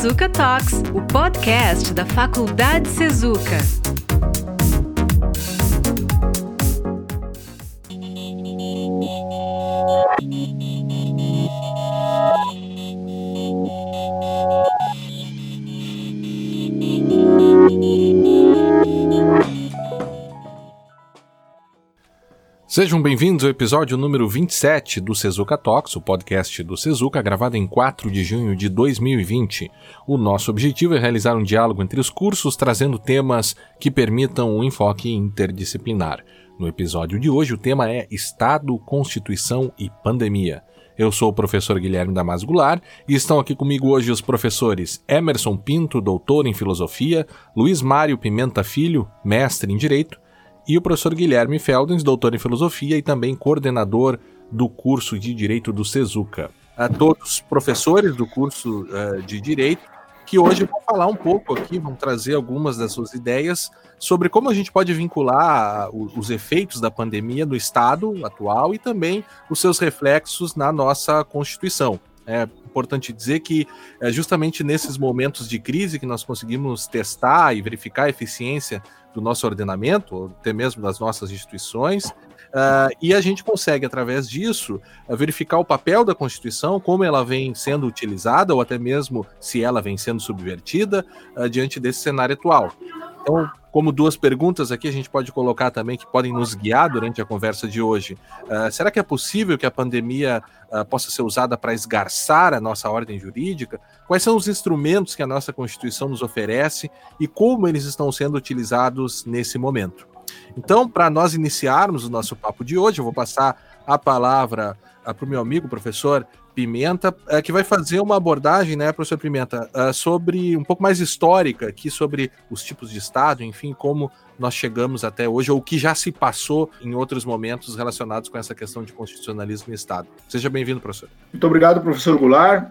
Sezuca Talks, o podcast da Faculdade Sezuca. Sejam bem-vindos ao episódio número 27 do Sezuka Talks, o podcast do Sezuka, gravado em 4 de junho de 2020. O nosso objetivo é realizar um diálogo entre os cursos, trazendo temas que permitam um enfoque interdisciplinar. No episódio de hoje, o tema é Estado, Constituição e Pandemia. Eu sou o professor Guilherme Damas Goulart e estão aqui comigo hoje os professores Emerson Pinto, doutor em Filosofia, Luiz Mário Pimenta Filho, mestre em Direito, e o professor Guilherme Feldens, doutor em filosofia e também coordenador do curso de Direito do Sezuca. A todos professores do curso uh, de Direito, que hoje vão falar um pouco aqui, vão trazer algumas das suas ideias sobre como a gente pode vincular os efeitos da pandemia no Estado atual e também os seus reflexos na nossa Constituição. É importante dizer que é justamente nesses momentos de crise que nós conseguimos testar e verificar a eficiência do nosso ordenamento, até mesmo das nossas instituições, uh, e a gente consegue, através disso, uh, verificar o papel da Constituição, como ela vem sendo utilizada, ou até mesmo se ela vem sendo subvertida uh, diante desse cenário atual. Então, como duas perguntas aqui a gente pode colocar também que podem nos guiar durante a conversa de hoje. Uh, será que é possível que a pandemia uh, possa ser usada para esgarçar a nossa ordem jurídica? Quais são os instrumentos que a nossa Constituição nos oferece e como eles estão sendo utilizados nesse momento? Então, para nós iniciarmos o nosso papo de hoje, eu vou passar a palavra para o meu amigo, professor Pimenta, é, que vai fazer uma abordagem, né, professor Pimenta, é, sobre um pouco mais histórica aqui sobre os tipos de Estado, enfim, como nós chegamos até hoje, ou o que já se passou em outros momentos relacionados com essa questão de constitucionalismo e Estado. Seja bem-vindo, professor. Muito obrigado, professor Goulart.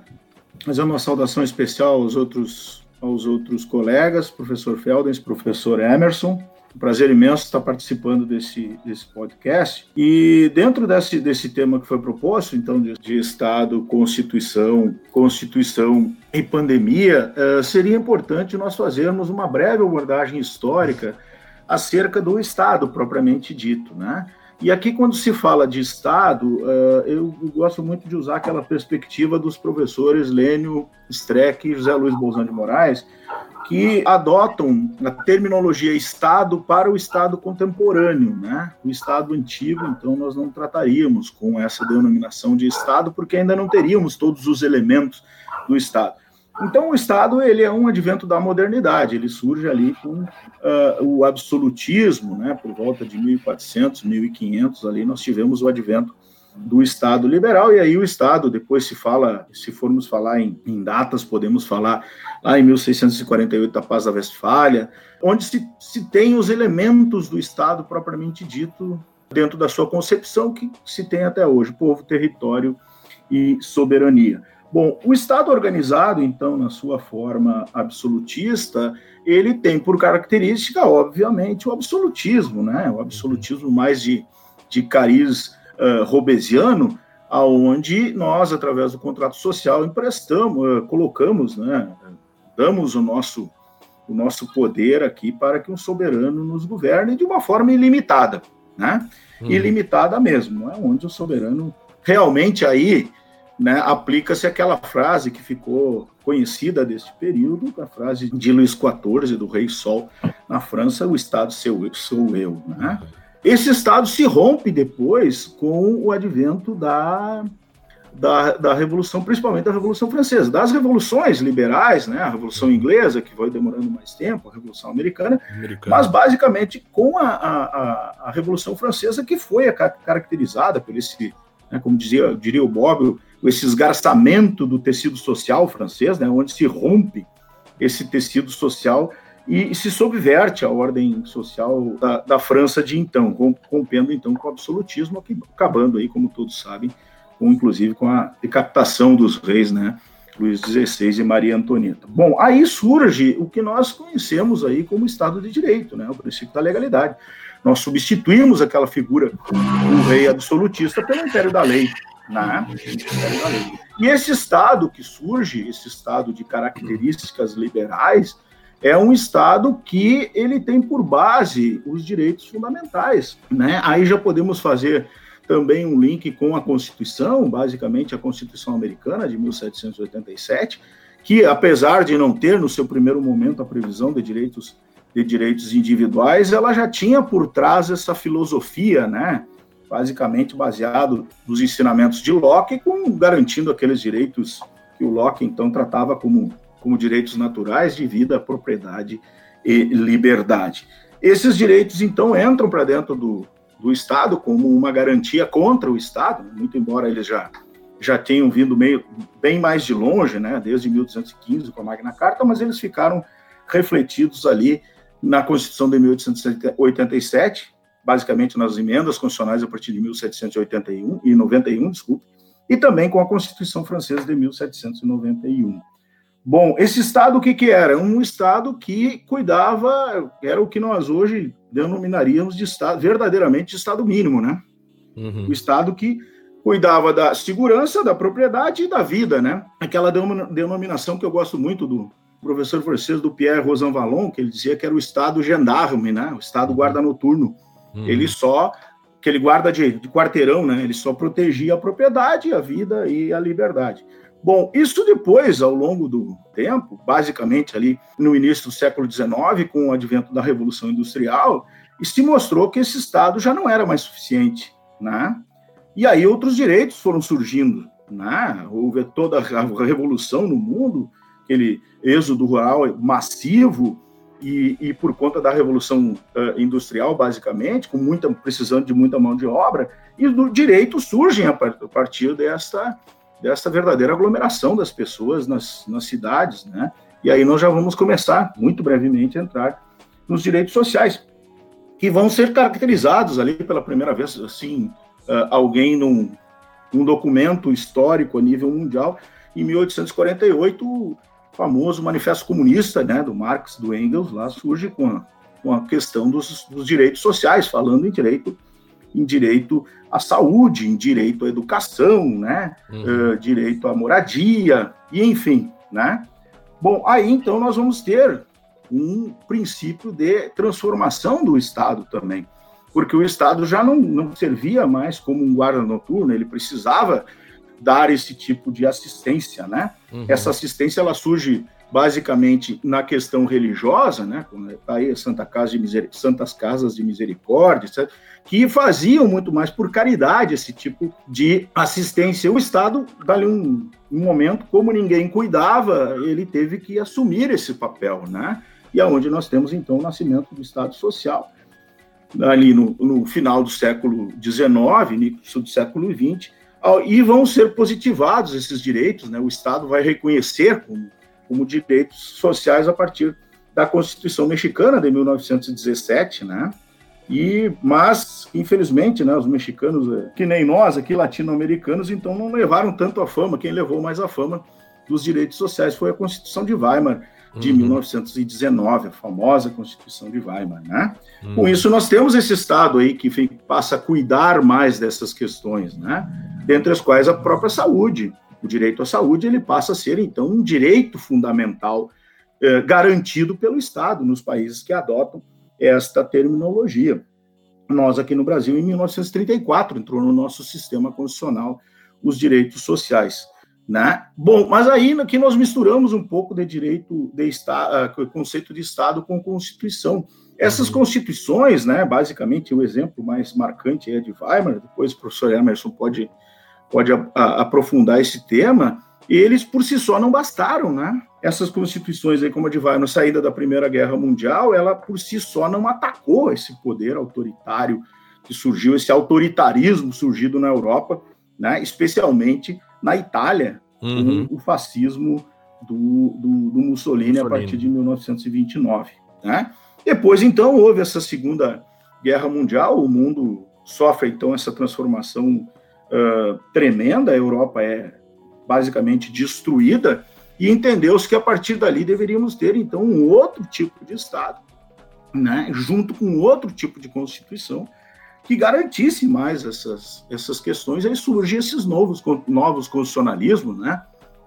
Fazer uma saudação especial aos outros, aos outros colegas, professor Feldens, professor Emerson. Um prazer imenso estar participando desse, desse podcast. E dentro desse, desse tema que foi proposto, então, de, de Estado, Constituição, Constituição e pandemia, uh, seria importante nós fazermos uma breve abordagem histórica acerca do Estado propriamente dito, né? E aqui, quando se fala de Estado, uh, eu gosto muito de usar aquela perspectiva dos professores Lênio Streck e José Luiz Bolzan de Moraes, que adotam a terminologia Estado para o Estado contemporâneo, né? O Estado antigo, então, nós não trataríamos com essa denominação de Estado, porque ainda não teríamos todos os elementos do Estado. Então, o Estado ele é um advento da modernidade, ele surge ali com uh, o absolutismo, né? Por volta de 1400, 1500, ali nós tivemos o advento do Estado liberal, e aí o Estado, depois se fala, se formos falar em, em datas, podemos falar lá em 1648, a Paz da Westfália, onde se, se tem os elementos do Estado propriamente dito dentro da sua concepção que se tem até hoje, povo, território e soberania. Bom, o Estado organizado, então, na sua forma absolutista, ele tem por característica, obviamente, o absolutismo, né? O absolutismo mais de, de cariz uh, robesiano, aonde nós, através do contrato social, emprestamos, uh, colocamos, né, damos o nosso, o nosso poder aqui para que um soberano nos governe de uma forma ilimitada, né? Hum. Ilimitada mesmo, né? onde o soberano realmente aí né, aplica-se aquela frase que ficou conhecida deste período, a frase de Luís XIV, do Rei Sol, na França, o Estado sou, sou eu, né? Esse Estado se rompe depois com o advento da, da, da, Revolução, principalmente da Revolução Francesa. Das revoluções liberais, né, a Revolução Inglesa, que foi demorando mais tempo, a Revolução Americana, Americana. mas basicamente com a, a, a, Revolução Francesa, que foi caracterizada por esse, né, como dizia, diria o Bob, esse esgarçamento do tecido social francês, né, onde se rompe esse tecido social e, se subverte a ordem social da, da França de então, rompendo então com o absolutismo, acabando aí, como todos sabem, com, inclusive com a decapitação dos reis, né, Luís XVI e Maria Antonieta. Bom, aí surge o que nós conhecemos aí como Estado de Direito, né, o princípio da legalidade. Nós substituímos aquela figura do rei absolutista pelo império da lei. Né? E esse Estado que surge, esse Estado de características liberais, é um Estado que ele tem por base os direitos fundamentais. Né? Aí já podemos fazer também um link com a Constituição, basicamente a Constituição Americana de 1787, que apesar de não ter no seu primeiro momento a previsão de direitos de direitos individuais, ela já tinha por trás essa filosofia, né? Basicamente baseado nos ensinamentos de Locke, com garantindo aqueles direitos que o Locke então tratava como como direitos naturais de vida, propriedade e liberdade. Esses direitos, então, entram para dentro do, do Estado como uma garantia contra o Estado, muito embora eles já, já tenham vindo meio, bem mais de longe, né, desde 1815 com a Magna Carta, mas eles ficaram refletidos ali na Constituição de 1887, basicamente nas emendas constitucionais a partir de 1781 e 91, desculpe, e também com a Constituição Francesa de 1791. Bom, esse Estado o que, que era? Um Estado que cuidava, era o que nós hoje denominaríamos de Estado, verdadeiramente de Estado mínimo, né? Uhum. O Estado que cuidava da segurança, da propriedade e da vida, né? Aquela denominação que eu gosto muito do professor francês do Pierre Rosanvallon, que ele dizia que era o Estado gendarme, né? O Estado uhum. guarda noturno. Uhum. Ele só, que ele guarda de, de quarteirão, né? Ele só protegia a propriedade, a vida e a liberdade. Bom, isso depois, ao longo do tempo, basicamente ali no início do século XIX, com o advento da Revolução Industrial, se mostrou que esse Estado já não era mais suficiente, né? E aí outros direitos foram surgindo, né? Houve toda a revolução no mundo, aquele êxodo rural massivo, e, e por conta da revolução uh, industrial, basicamente, com muita precisando de muita mão de obra, e os direitos surgem a partir dessa dessa verdadeira aglomeração das pessoas nas, nas cidades, né? E aí nós já vamos começar, muito brevemente, a entrar nos direitos sociais, que vão ser caracterizados ali pela primeira vez, assim, uh, alguém num, num documento histórico a nível mundial, em 1848, o famoso Manifesto Comunista, né, do Marx, do Engels, lá surge com a, com a questão dos, dos direitos sociais, falando em direito em direito à saúde, em direito à educação, né? Uhum. Uh, direito à moradia, e enfim, né? Bom, aí então nós vamos ter um princípio de transformação do Estado também, porque o Estado já não, não servia mais como um guarda noturno, ele precisava dar esse tipo de assistência, né? Uhum. Essa assistência ela surge basicamente na questão religiosa, né, tá aí Santa Casa de. Santas Casas de Misericórdia, etc., que faziam muito mais por caridade esse tipo de assistência. O Estado, dali um, um momento, como ninguém cuidava, ele teve que assumir esse papel, né? E aonde nós temos então o nascimento do Estado Social ali no, no final do século XIX, início do século XX, e vão ser positivados esses direitos, né? O Estado vai reconhecer como como direitos sociais a partir da Constituição Mexicana de 1917, né? E, mas, infelizmente, né, os mexicanos, eh, que nem nós aqui, latino-americanos, então não levaram tanto a fama. Quem levou mais a fama dos direitos sociais foi a Constituição de Weimar, de uhum. 1919, a famosa Constituição de Weimar, né? Uhum. Com isso, nós temos esse Estado aí que passa a cuidar mais dessas questões, né? Dentre as quais a própria saúde, o direito à saúde ele passa a ser, então, um direito fundamental eh, garantido pelo Estado nos países que adotam esta terminologia. Nós, aqui no Brasil, em 1934, entrou no nosso sistema constitucional os direitos sociais. Né? Bom, mas aí aqui nós misturamos um pouco de direito de Estado, uh, conceito de Estado com Constituição. Essas uhum. constituições, né, basicamente, o exemplo mais marcante é de Weimar, depois o professor Emerson pode pode a, a, aprofundar esse tema, eles por si só não bastaram, né? Essas constituições aí, como a de na saída da Primeira Guerra Mundial, ela por si só não atacou esse poder autoritário que surgiu, esse autoritarismo surgido na Europa, né? Especialmente na Itália, uhum. com o fascismo do, do, do Mussolini, Mussolini, a partir de 1929, né? Depois, então, houve essa Segunda Guerra Mundial, o mundo sofre, então, essa transformação tremenda, a Europa é basicamente destruída, e entendeu-se que a partir dali deveríamos ter, então, um outro tipo de Estado, né, junto com outro tipo de constituição que garantisse mais essas, essas questões, aí surgem esses novos, novos constitucionalismos, né?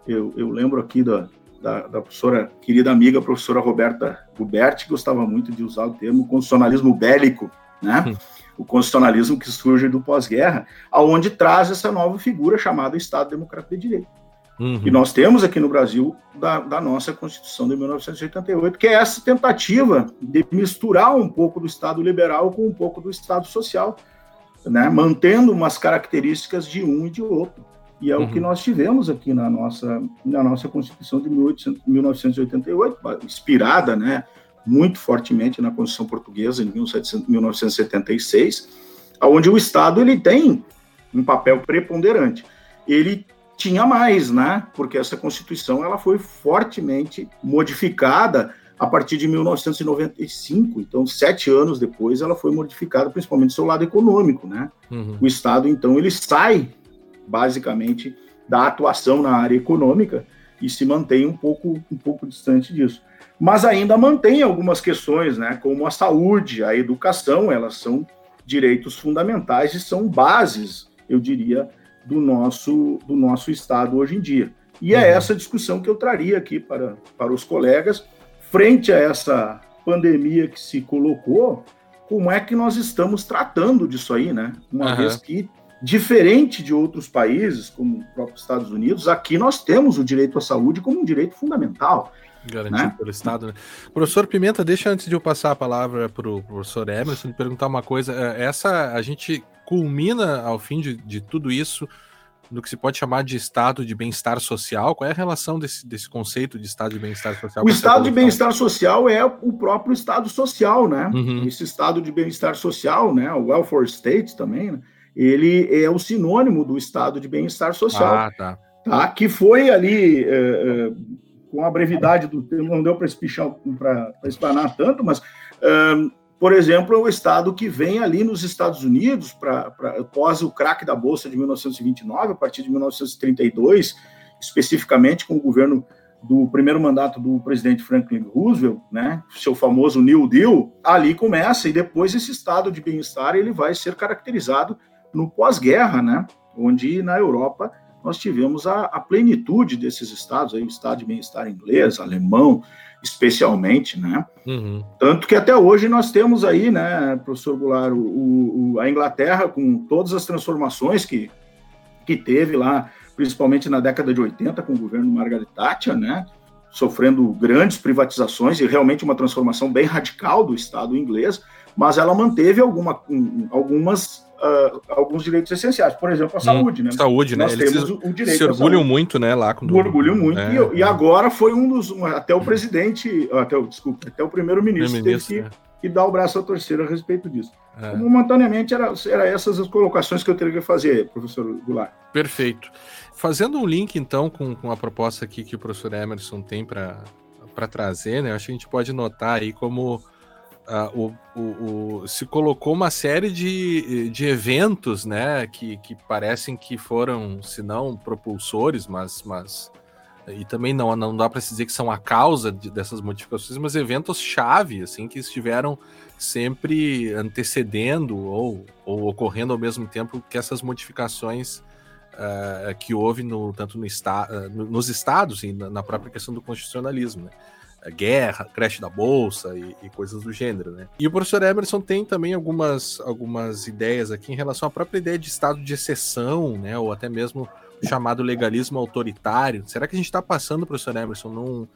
Eu, eu lembro aqui da, da, da, professora, querida amiga, professora Roberta Guberti, que gostava muito de usar o termo constitucionalismo bélico, né? O constitucionalismo que surge do pós-guerra, aonde traz essa nova figura chamada Estado Democrático de Direito. Uhum. E nós temos aqui no Brasil, da, da, nossa Constituição de 1988, que é essa tentativa de misturar um pouco do Estado liberal com um pouco do Estado social, né? mantendo umas características de um e de outro. E é uhum. o que uhum. nós tivemos aqui na nossa, na nossa Constituição de 1800, 1988, inspirada né, muito fortemente na Constituição Portuguesa, em 1700, 1976, onde o Estado ele tem um papel preponderante. Ele tinha mais, né? Porque essa Constituição ela foi fortemente modificada a partir de 1995. Então, sete anos depois, ela foi modificada, principalmente do seu lado econômico, né? Uhum. O Estado, então, ele sai basicamente da atuação na área econômica e se mantém um pouco, um pouco distante disso. Mas ainda mantém algumas questões, né? Como a saúde, a educação, elas são direitos fundamentais e são bases, eu diria, do nosso, do nosso Estado hoje em dia. E é uhum. essa discussão que eu traria aqui para, para os colegas, frente a essa pandemia que se colocou, como é que nós estamos tratando disso aí, né? Uma uhum. vez que, diferente de outros países, como o próprio Estados Unidos, aqui nós temos o direito à saúde como um direito fundamental. Garantido né? pelo Estado, né? Professor Pimenta, deixa antes de eu passar a palavra para o professor Emerson perguntar uma coisa. É, essa a gente culmina ao fim de, de tudo isso no que se pode chamar de estado de bem-estar social? Qual é a relação desse, desse conceito de estado de bem-estar social? O estado de bem-estar social é o próprio estado social, né? Uhum. Esse estado de bem-estar social, né? O welfare state também, né? ele é o sinônimo do estado de bem-estar social. Ah, tá. tá. Que foi ali, é, é, com a brevidade do tempo, não deu para explanar tanto, mas é, por exemplo, é o estado que vem ali nos Estados Unidos, pra, pra, após o craque da Bolsa de 1929, a partir de 1932, especificamente com o governo do primeiro mandato do presidente Franklin Roosevelt, né, seu famoso New Deal, ali começa e depois esse estado de bem-estar ele vai ser caracterizado no pós-guerra, né, onde na Europa nós tivemos a, a, plenitude desses estados, aí o estado de bem-estar inglês, alemão, especialmente, né? Uhum. Tanto que até hoje nós temos aí, né, professor Goulart, o, o, a Inglaterra com todas as transformações que, que teve lá, principalmente na década de 80 com o governo Margaret Thatcher, né? Sofrendo grandes privatizações e realmente uma transformação bem radical do Estado inglês, mas ela manteve alguma, algumas uh, alguns direitos essenciais, por exemplo, a hum, saúde, né? Saúde, né? Nós Eles temos o direito se orgulham muito, né, lá com Orgulham muito, é, e, e, agora foi um dos, até o presidente, até o, desculpa, até o primeiro-ministro teve que, é. que dar o braço a torcer a respeito disso. É. Momentaneamente, era, era essas as colocações que eu teria que fazer, professor Goulart. Perfeito. Fazendo um link, então, com, com a proposta aqui que o professor Emerson tem para trazer, né, acho que a gente pode notar aí como Uh, o, o, o, se colocou uma série de, de eventos, né, que, que parecem que foram, se não propulsores, mas, mas e também não, não dá para dizer que são a causa de, dessas modificações, mas eventos-chave, assim, que estiveram sempre antecedendo ou, ou ocorrendo ao mesmo tempo que essas modificações uh, que houve no, tanto no esta, uh, nos estados e na, na própria questão do constitucionalismo, né? Guerra, creche da bolsa e, e, coisas do gênero, né? E o professor Emerson tem também algumas, algumas ideias aqui em relação à própria ideia de estado de exceção, né? Ou até mesmo chamado legalismo autoritário. Será que a gente está passando, professor Emerson, num,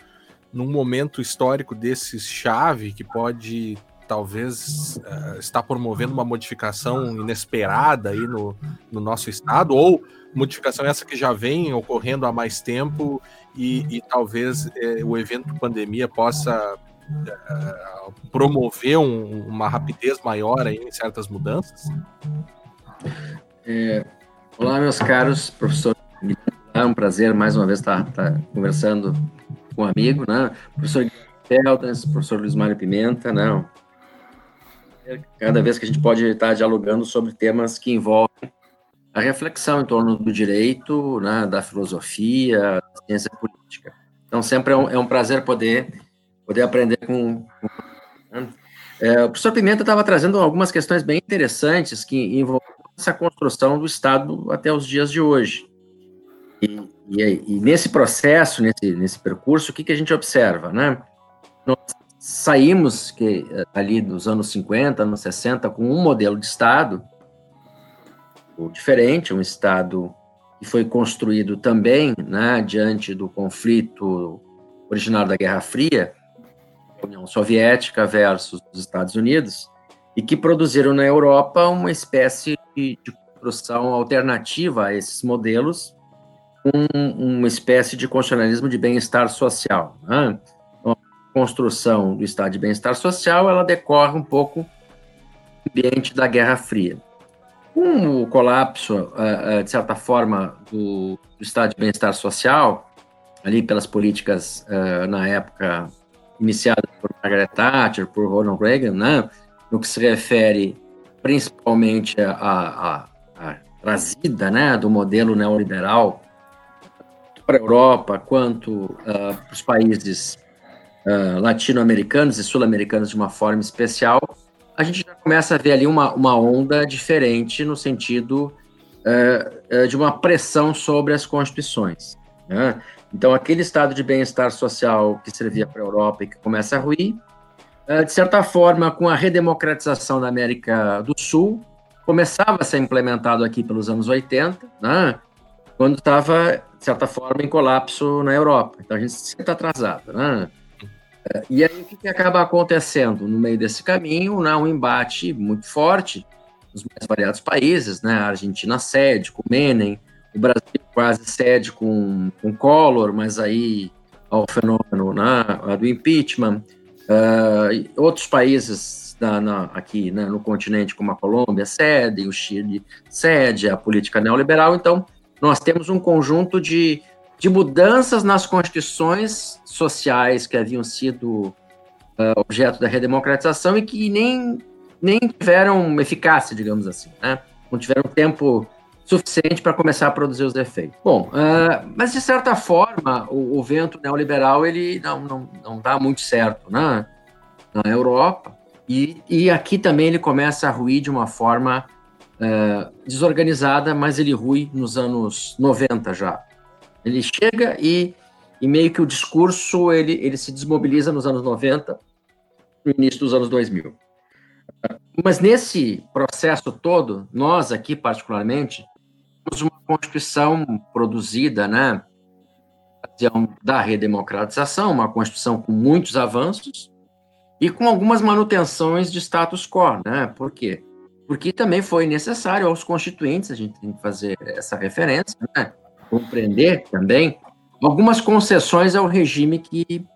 num momento histórico desses chave que pode talvez uh, estar promovendo uma modificação inesperada aí no, no nosso estado, ou modificação essa que já vem ocorrendo há mais tempo e, e talvez é, o evento pandemia possa é, promover um, uma rapidez maior aí em certas mudanças? É, olá, meus caros, professor. É um prazer mais uma vez estar, estar conversando com um amigo, né? Professor Feldens, professor Luiz Mário Pimenta, não. Né? Cada vez que a gente pode estar dialogando sobre temas que envolvem a reflexão em torno do direito, né, da filosofia, da ciência política. Então, sempre é um, é um prazer poder, poder aprender com, com né? É, o professor Pimenta estava trazendo algumas questões bem interessantes que envolvem essa construção do Estado até os dias de hoje. E, e, e nesse processo, nesse, nesse percurso, o que, que a gente observa? Né? Nós saímos que, ali dos anos 50, anos 60, com um modelo de Estado diferente, um Estado que foi construído também né, diante do conflito originário da Guerra Fria, União Soviética versus os Estados Unidos, e que produziram na Europa uma espécie de, de construção alternativa a esses modelos, um, uma espécie de constitucionalismo de bem-estar social. Né? Então, a construção do Estado de bem-estar social ela decorre um pouco do ambiente da Guerra Fria. Com o colapso, uh, uh, de certa forma, do, do Estado de bem-estar social, ali pelas políticas uh, na época iniciadas por Margaret Thatcher, por Ronald Reagan, né, no que se refere principalmente à, trazida né, do modelo neoliberal para a Europa, quanto uh, para os países uh, latino-americanos e sul-americanos de uma forma especial, a gente já começa a ver ali uma, uma onda diferente no sentido uh, de uma pressão sobre as constituições. Né? Então, aquele estado de bem-estar social que servia para a Europa e que começa a ruir, eh, de certa forma, com a redemocratização da América do Sul, começava a ser implementado aqui pelos anos 80, né? quando estava, de certa forma, em colapso na Europa. Então, a gente sempre está atrasado. Né? E aí, o que, que, acaba acontecendo? No meio desse caminho, né, um embate muito forte nos mais variados países, né? a Argentina cede, com Menem, o Brasil quase cede com, com Collor, mas aí ao fenômeno né, do impeachment. Uh, outros países da, na, aqui né, no continente, como a Colômbia, cedem, o Chile cede a política neoliberal. Então, nós temos um conjunto de, de mudanças nas constituições sociais que haviam sido uh, objeto da redemocratização e que nem, nem tiveram eficácia, digamos assim. Né? Não tiveram tempo suficiente para começar a produzir os efeitos. Bom, uh, mas de certa forma, o, o, vento neoliberal ele não, não, não dá muito certo né? na Europa, e, e aqui também ele começa a ruir de uma forma uh, desorganizada, mas ele rui nos anos 90 já. Ele chega e, e meio que o discurso ele, ele se desmobiliza nos anos 90, no início dos anos 2000. Mas nesse processo todo, nós aqui particularmente, temos uma Constituição produzida, né, da redemocratização, uma Constituição com muitos avanços e com algumas manutenções de status quo, né? Por quê? Porque também foi necessário aos constituintes, a gente tem que fazer essa referência, né? Compreender também algumas concessões ao regime que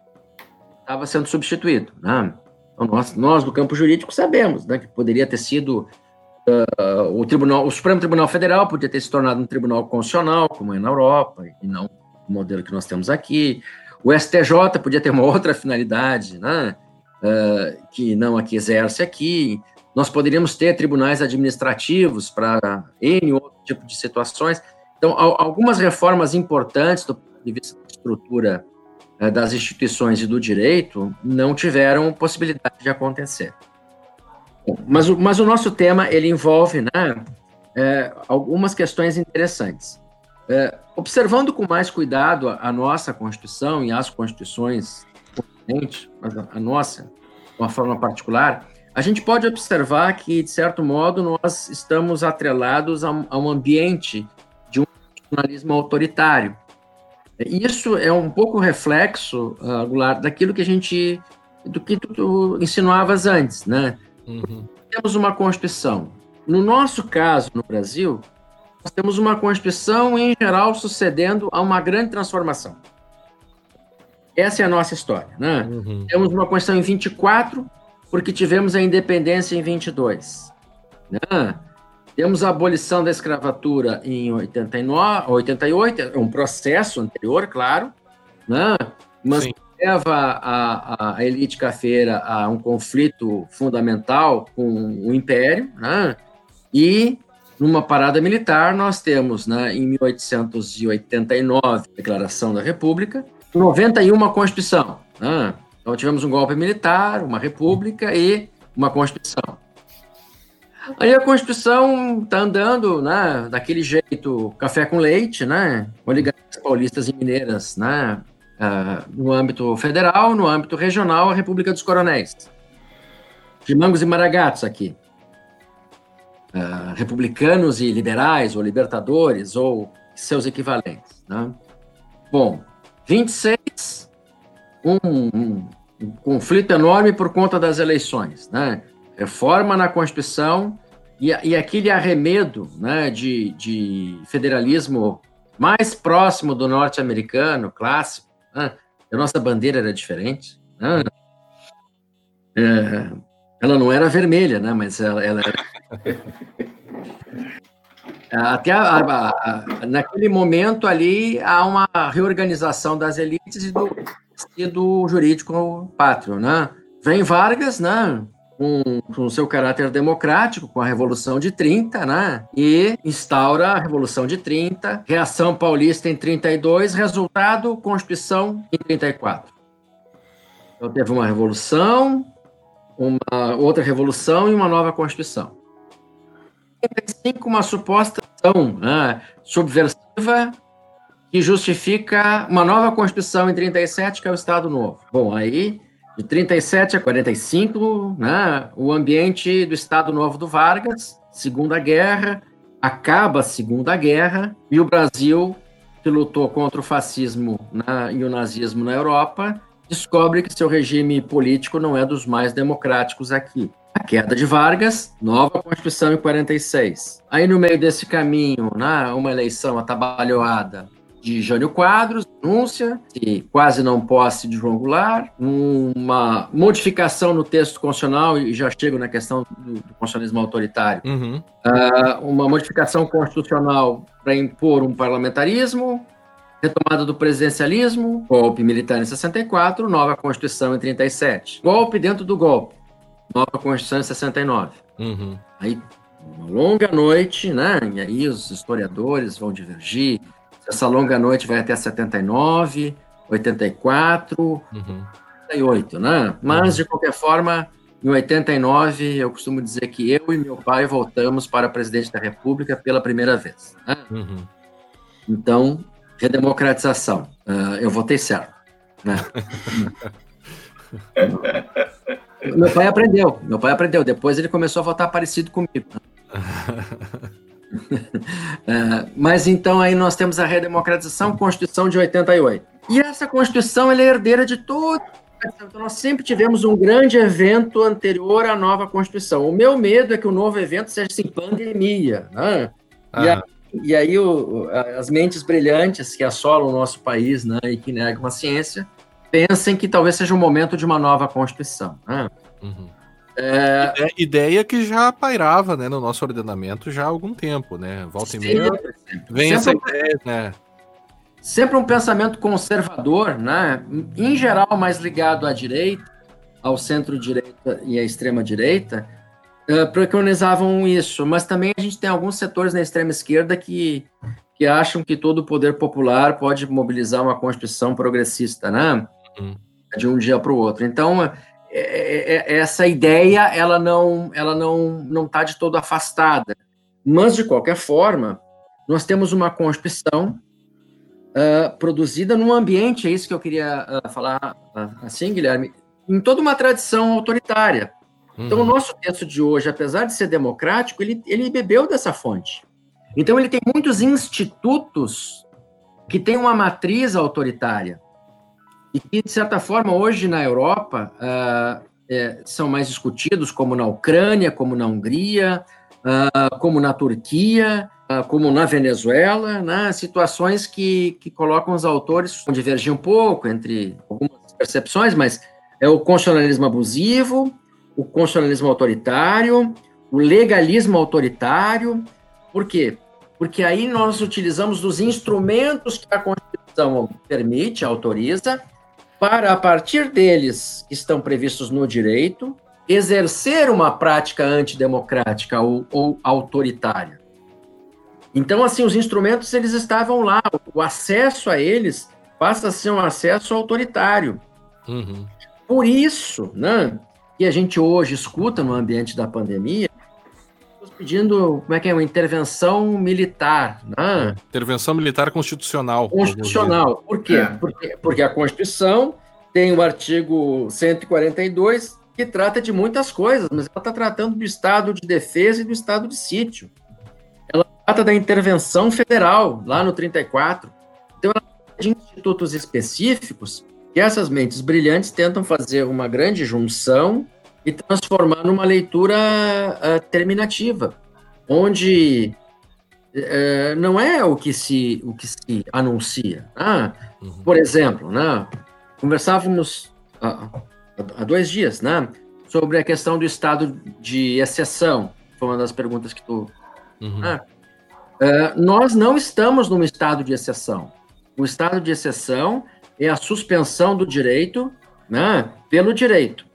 estava sendo substituído, né? Então, nós, nós do campo jurídico sabemos, né, que poderia ter sido Uh, o, tribunal, o Supremo Tribunal Federal podia ter se tornado um tribunal constitucional, como é na Europa, e não o modelo que nós temos aqui. O STJ podia ter uma outra finalidade, né? Uh, que não aqui exerce aqui. Nós poderíamos ter tribunais administrativos para N outro tipo de situações. Então, algumas reformas importantes do ponto de vista da estrutura uh, das instituições e do direito não tiveram possibilidade de acontecer. Mas, mas o nosso tema ele envolve né, é, algumas questões interessantes. É, observando com mais cuidado a, nossa Constituição e as constituições mas a, nossa, de uma forma particular, a gente pode observar que, de certo modo, nós estamos atrelados a um ambiente nacionalismo autoritário. Isso é um pouco reflexo, uh, Goulart, daquilo que a gente, do que tu, tu insinuavas antes, né? Uhum. Temos uma Constituição. No nosso caso, no Brasil, nós temos uma Constituição, em geral, sucedendo a uma grande transformação. Essa é a nossa história. Né? Uhum. Temos uma Constituição em 24, porque tivemos a independência em 22. Né? Temos a abolição da escravatura em 89, 88, é um processo anterior, claro, né? mas Sim leva a, a, elite cafeira a um conflito fundamental com o Império, né? e numa parada militar nós temos, né, em 1889, Declaração da República, 91 Constituição. Né? Então tivemos um golpe militar, uma república e uma Constituição. Aí a Constituição está andando né, daquele jeito, café com leite, né, oligarquias paulistas e mineiras, né, uh, no âmbito federal, no âmbito regional, a República dos Coronéis. De Mangos e Maragatos aqui. Uh, republicanos e liberais, ou libertadores, ou seus equivalentes. Né? Bom, 26, um, um, um conflito enorme por conta das eleições. Né? Reforma na Constituição e, e aquele arremedo né, de, de federalismo mais próximo do norte-americano, clássico. Né? A nossa bandeira era diferente. Né? É, ela não era vermelha, né? mas ela, ela era... Até a, a, a, naquele momento ali há uma reorganização das elites e do, e do jurídico pátrio, né? Vem Vargas, né? Com, com seu caráter democrático, com a Revolução de 30, né? E instaura a Revolução de 30, reação paulista em 32, resultado, Constituição em 34. Então teve uma revolução, uma outra revolução e uma nova Constituição. Em 35, uma suposta ação né, subversiva que justifica uma nova Constituição em 37, que é o Estado Novo. Bom, aí de 37 a 45, né, o ambiente do Estado Novo do Vargas, Segunda Guerra, acaba a Segunda Guerra e o Brasil, que lutou contra o fascismo né, e o nazismo na Europa, descobre que seu regime político não é dos mais democráticos aqui. A queda de Vargas, nova Constituição em 46. Aí, no meio desse caminho, né, uma eleição atabalhoada de Jânio Quadros, denúncia, e quase não posse de João Goulart, uma modificação no texto constitucional, e já chego na questão do, do constitucionalismo autoritário, uhum. uh, uma modificação constitucional para impor um parlamentarismo, retomada do presidencialismo, golpe militar em 64, nova Constituição em 37. Golpe dentro do golpe, nova Constituição em 69. Uhum. Aí, uma longa noite, né? E aí os historiadores vão divergir, essa longa noite vai até 79, 84, uhum. 88, né? Mas, uhum. de qualquer forma, em 89, eu costumo dizer que eu e meu pai voltamos para presidente da República pela primeira vez. Né? Uhum. Então, redemocratização. Uh, eu votei certo. Né? meu pai aprendeu, meu pai aprendeu. Depois ele começou a votar parecido comigo. é, mas então aí nós temos a redemocratização, Constituição de 88. E essa Constituição é herdeira de todo. Então nós sempre tivemos um grande evento anterior à nova Constituição. O meu medo é que o novo evento seja assim, pandemia. Né? Ah. E, aí, e aí o, as mentes brilhantes que assolam o nosso país né, e que negam a ciência pensem que talvez seja o momento de uma nova Constituição. Né? Uhum. É... Ideia que já pairava né, no nosso ordenamento já há algum tempo, né? Volta e meia vem essa ideia, né? Sempre um pensamento conservador, né? Em geral, mais ligado à direita, ao centro-direita e à extrema-direita, uh, preconizavam isso. Mas também a gente tem alguns setores na extrema-esquerda que, que acham que todo o poder popular pode mobilizar uma constituição progressista, né? Uhum. De um dia para o outro. Então, essa ideia ela não ela não não está de todo afastada mas de qualquer forma nós temos uma constituição uh, produzida num ambiente é isso que eu queria uh, falar uh, assim Guilherme em toda uma tradição autoritária uhum. então o uhum. nosso texto de hoje apesar de ser democrático ele ele bebeu dessa fonte então ele tem muitos institutos que têm uma matriz autoritária e que, de certa forma, hoje na Europa uh, é, são mais discutidos, como na Ucrânia, como na Hungria, uh, como na Turquia, uh, como na Venezuela, né? situações que, que colocam os autores, divergem um pouco entre algumas percepções, mas é o constitucionalismo abusivo, o constitucionalismo autoritário, o legalismo autoritário. Por quê? Porque aí nós utilizamos os instrumentos que a Constituição permite, autoriza, para, a partir deles que estão previstos no direito, exercer uma prática antidemocrática ou, ou autoritária. Então, assim, os instrumentos eles estavam lá, o acesso a eles passa a ser um acesso autoritário. Uhum. Por isso, né, que a gente hoje escuta no ambiente da pandemia, pedindo, como é que é, uma intervenção militar, né? Intervenção militar constitucional. Constitucional. Por quê? É. Porque, porque a Constituição tem o artigo 142 que trata de muitas coisas, mas ela está tratando do estado de defesa e do estado de sítio. Ela trata da intervenção federal, lá no 34. Então, ela trata de institutos específicos que essas mentes brilhantes tentam fazer uma grande junção e transformar numa leitura uh, terminativa, onde uh, não é o que se, o que se anuncia. Né? Uhum. Por exemplo, né? conversávamos há, há dois dias né? sobre a questão do estado de exceção, foi uma das perguntas que tu... Uhum. Né? Uh, nós não estamos num estado de exceção. O estado de exceção é a suspensão do direito né, pelo direito.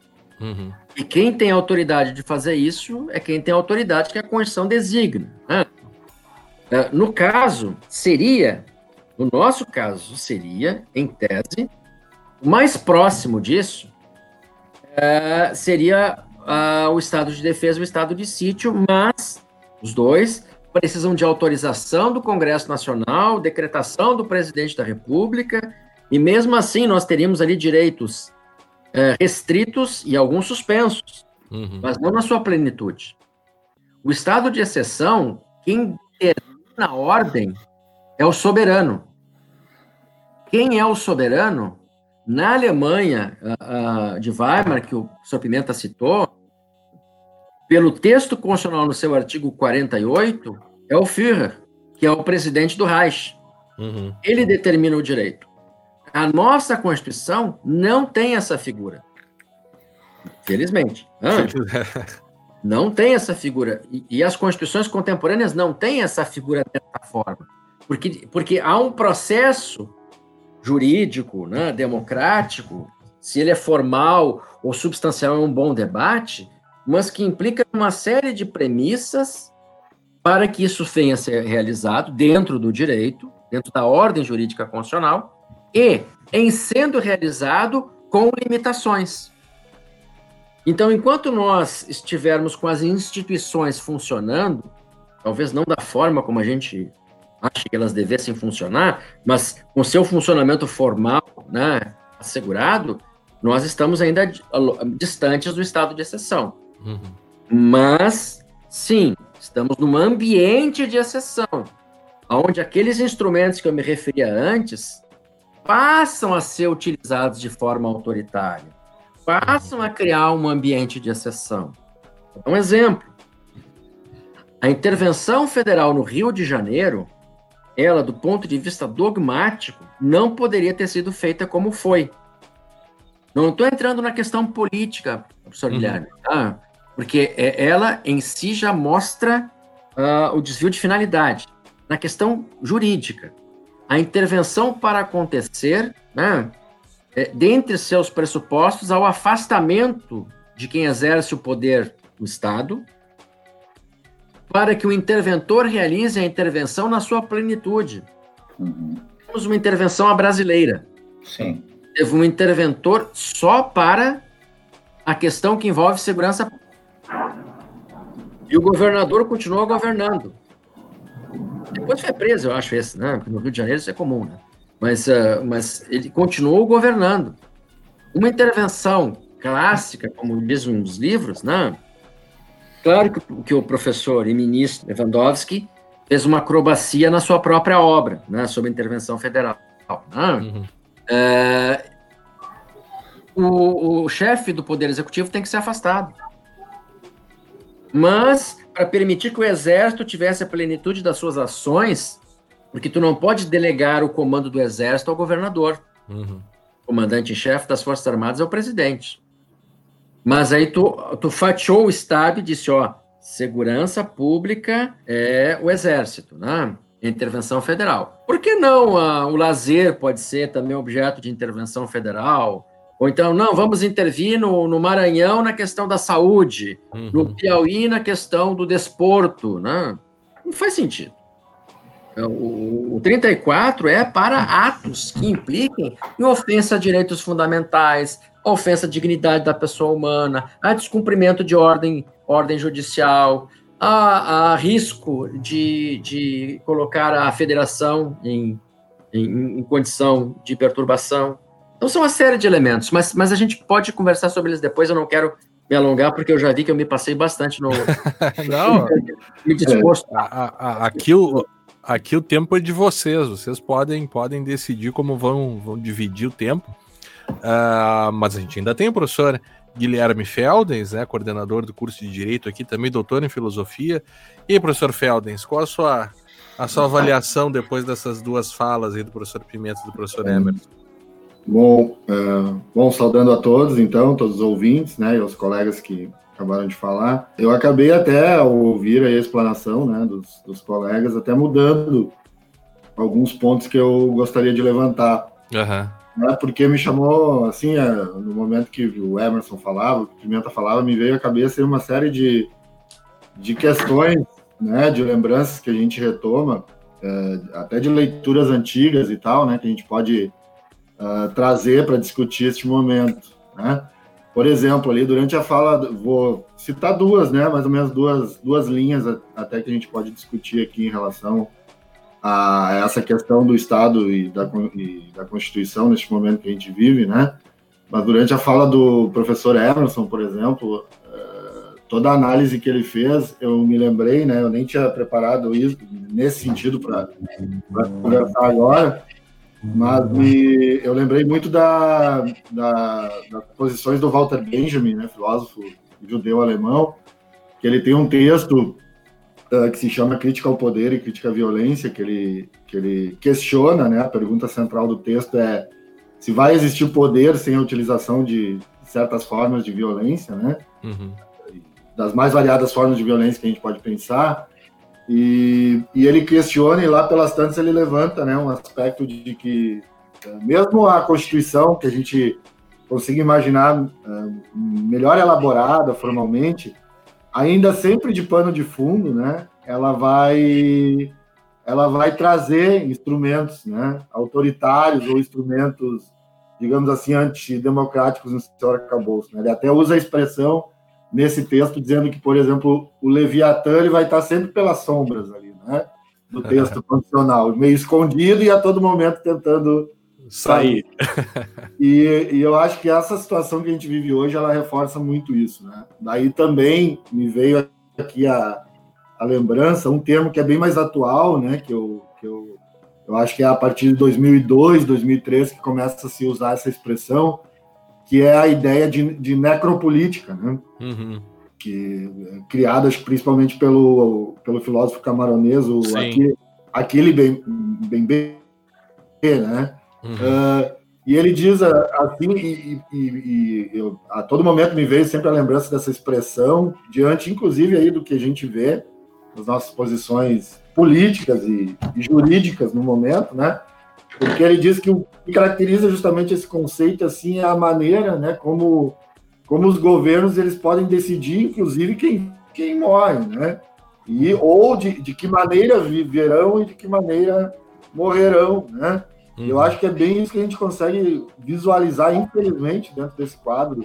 Uhum. E quem tem autoridade de fazer isso é quem tem autoridade que a Constituição designa. Né? É, no caso, seria, no nosso caso, seria, em tese, o mais próximo disso é, seria o estado de defesa e o estado de sítio, mas os dois precisam de autorização do Congresso Nacional, decretação do presidente da República, e mesmo assim nós teríamos ali direitos é, restritos e alguns suspensos, uhum. mas não na sua plenitude. O estado de exceção, quem determina a ordem é o soberano. Quem é o soberano? Na Alemanha uh, uh, de Weimar, que o Sr. Pimenta citou, pelo texto constitucional no seu artigo 48, é o Führer, que é o presidente do Reich. Uhum. Ele determina o direito. A nossa Constituição não tem essa figura. Felizmente. não tem essa figura. E, e, as constituições contemporâneas não têm essa figura dessa forma. Porque, porque há um processo jurídico, né, democrático, se ele é formal ou substancial, é um bom debate, mas que implica uma série de premissas para que isso venha a ser realizado dentro do direito, dentro da ordem jurídica constitucional, e em sendo realizado com limitações. Então, enquanto nós estivermos com as instituições funcionando, talvez não da forma como a gente acha que elas devessem funcionar, mas com seu funcionamento formal né, assegurado, nós estamos ainda distantes do estado de exceção. Uhum. Mas, sim, estamos num ambiente de exceção, onde aqueles instrumentos que eu me referia antes passam a ser utilizados de forma autoritária, passam a criar um ambiente de exceção. Um exemplo: a intervenção federal no Rio de Janeiro, ela, do ponto de vista dogmático, não poderia ter sido feita como foi. Não estou entrando na questão política, professor uhum. Guilherme, tá? porque é, ela em si já mostra uh, o desvio de finalidade. Na questão jurídica, a intervenção para acontecer, né, é, dentre seus pressupostos, ao afastamento de quem exerce o poder do Estado, para que o interventor realize a intervenção na sua plenitude. Uhum. Temos uma intervenção à brasileira. Sim. Teve um interventor só para a questão que envolve segurança. E o governador continuou governando. Depois foi preso, eu acho, esse, né? No Rio de Janeiro isso é comum, né? Mas, uh, mas ele continuou governando. Uma intervenção clássica, como dizem os livros, né? Claro que, que o professor e ministro Lewandowski fez uma acrobacia na sua própria obra, né? Sobre intervenção federal. Né? Uhum. É, o, o chefe do Poder Executivo tem que ser afastado. Mas para permitir que o exército tivesse a plenitude das suas ações, porque tu não pode delegar o comando do exército ao governador. Uhum. O comandante-chefe das Forças Armadas é o presidente. Mas aí tu, tu fatiou o Estado e disse, ó, segurança pública é o exército, né? Intervenção federal. Por que não ah, o lazer pode ser também objeto de intervenção federal? Ou então, não, vamos intervir no, no Maranhão na questão da saúde, uhum. no Piauí na questão do desporto, né? Não faz sentido. É, o, o 34 é para atos que impliquem em ofensa a direitos fundamentais, ofensa à dignidade da pessoa humana, a descumprimento de ordem, ordem judicial, a, a risco de, de colocar a federação em, em, em, condição de perturbação. Então, são uma série de elementos, mas, mas a gente pode conversar sobre eles depois. Eu não quero me alongar, porque eu já vi que eu me passei bastante no. não, me disposto. É, a, a, aqui, o, aqui o tempo é de vocês. Vocês podem, podem decidir como vão, vão dividir o tempo. Uh, mas a gente ainda tem o professor Guilherme Feldens, né, coordenador do curso de Direito aqui, também doutor em Filosofia. E aí, professor Feldens, qual a sua, a sua avaliação depois dessas duas falas aí do professor Pimenta e do professor Emerson? Bom, uh, bom, saudando a todos, então, todos os ouvintes, né, e os colegas que acabaram de falar. Eu acabei até, ao ouvir a explanação, né, dos, dos colegas, até mudando alguns pontos que eu gostaria de levantar. Uhum né, porque me chamou, assim, é, no momento que o Emerson falava, que o Pimenta falava, me veio à cabeça uma série de, de questões, né, de lembranças que a gente retoma, é, até de leituras antigas e tal, né, que a gente pode uh, trazer para discutir este momento, né. Por exemplo, ali durante a fala, vou citar duas, né, mais ou menos duas, duas linhas até que a gente pode discutir aqui em relação a essa questão do Estado e da, e da Constituição neste momento que a gente vive, né? Mas durante a fala do professor Emerson, por exemplo, eh, toda a análise que ele fez, eu me lembrei, né? Eu nem tinha preparado isso nesse sentido para conversar agora, mas me, eu lembrei muito da, da, das posições do Walter Benjamin, né? Filósofo judeu-alemão, que ele tem um texto uh, que se chama Crítica ao Poder e Crítica à Violência, que ele, que ele questiona, né? A pergunta central do texto é se vai existir poder sem a utilização de certas formas de violência, né? Uhum. Das mais variadas formas de violência que a gente pode pensar. E, e ele questiona, e lá pelas tantas ele levanta né, um aspecto de, que, eh, mesmo a Constituição, que a gente consiga imaginar uh, melhor elaborada formalmente, ainda sempre de pano de fundo, né? Ela vai ela vai trazer instrumentos, né, autoritários ou instrumentos, digamos assim, antidemocráticos no seu arcabouço. Né? Ele até usa a expressão nesse texto dizendo que, por exemplo, o Leviatã ele vai estar sempre pelas sombras ali, né, do texto constitucional, meio escondido e a todo momento tentando sair. e, e, eu acho que essa situação que a gente vive hoje, ela reforça muito isso, né? Daí também me veio aqui a, a lembrança, um termo que é bem mais atual, né? Que eu, que eu, eu acho que é a partir de 2002, 2003 que começa a se usar essa expressão, que é a ideia de, de necropolítica, né? Uhum. Que é criada principalmente pelo, pelo filósofo camaronês, o Aquile bem, bem, bem, né? Uhum. Uh, e ele diz assim, e, e, e, eu, a todo momento me veio sempre a lembrança dessa expressão, diante inclusive aí do que a gente vê nas nossas posições políticas e, e jurídicas no momento, né? Porque ele diz que o que caracteriza justamente esse conceito assim é a maneira, né, como como os governos eles podem decidir, inclusive quem quem morre, né? E ou de, de que maneira viverão e de que maneira morrerão, né? Uhum. Eu acho que é bem isso que a gente consegue visualizar, infelizmente, dentro desse quadro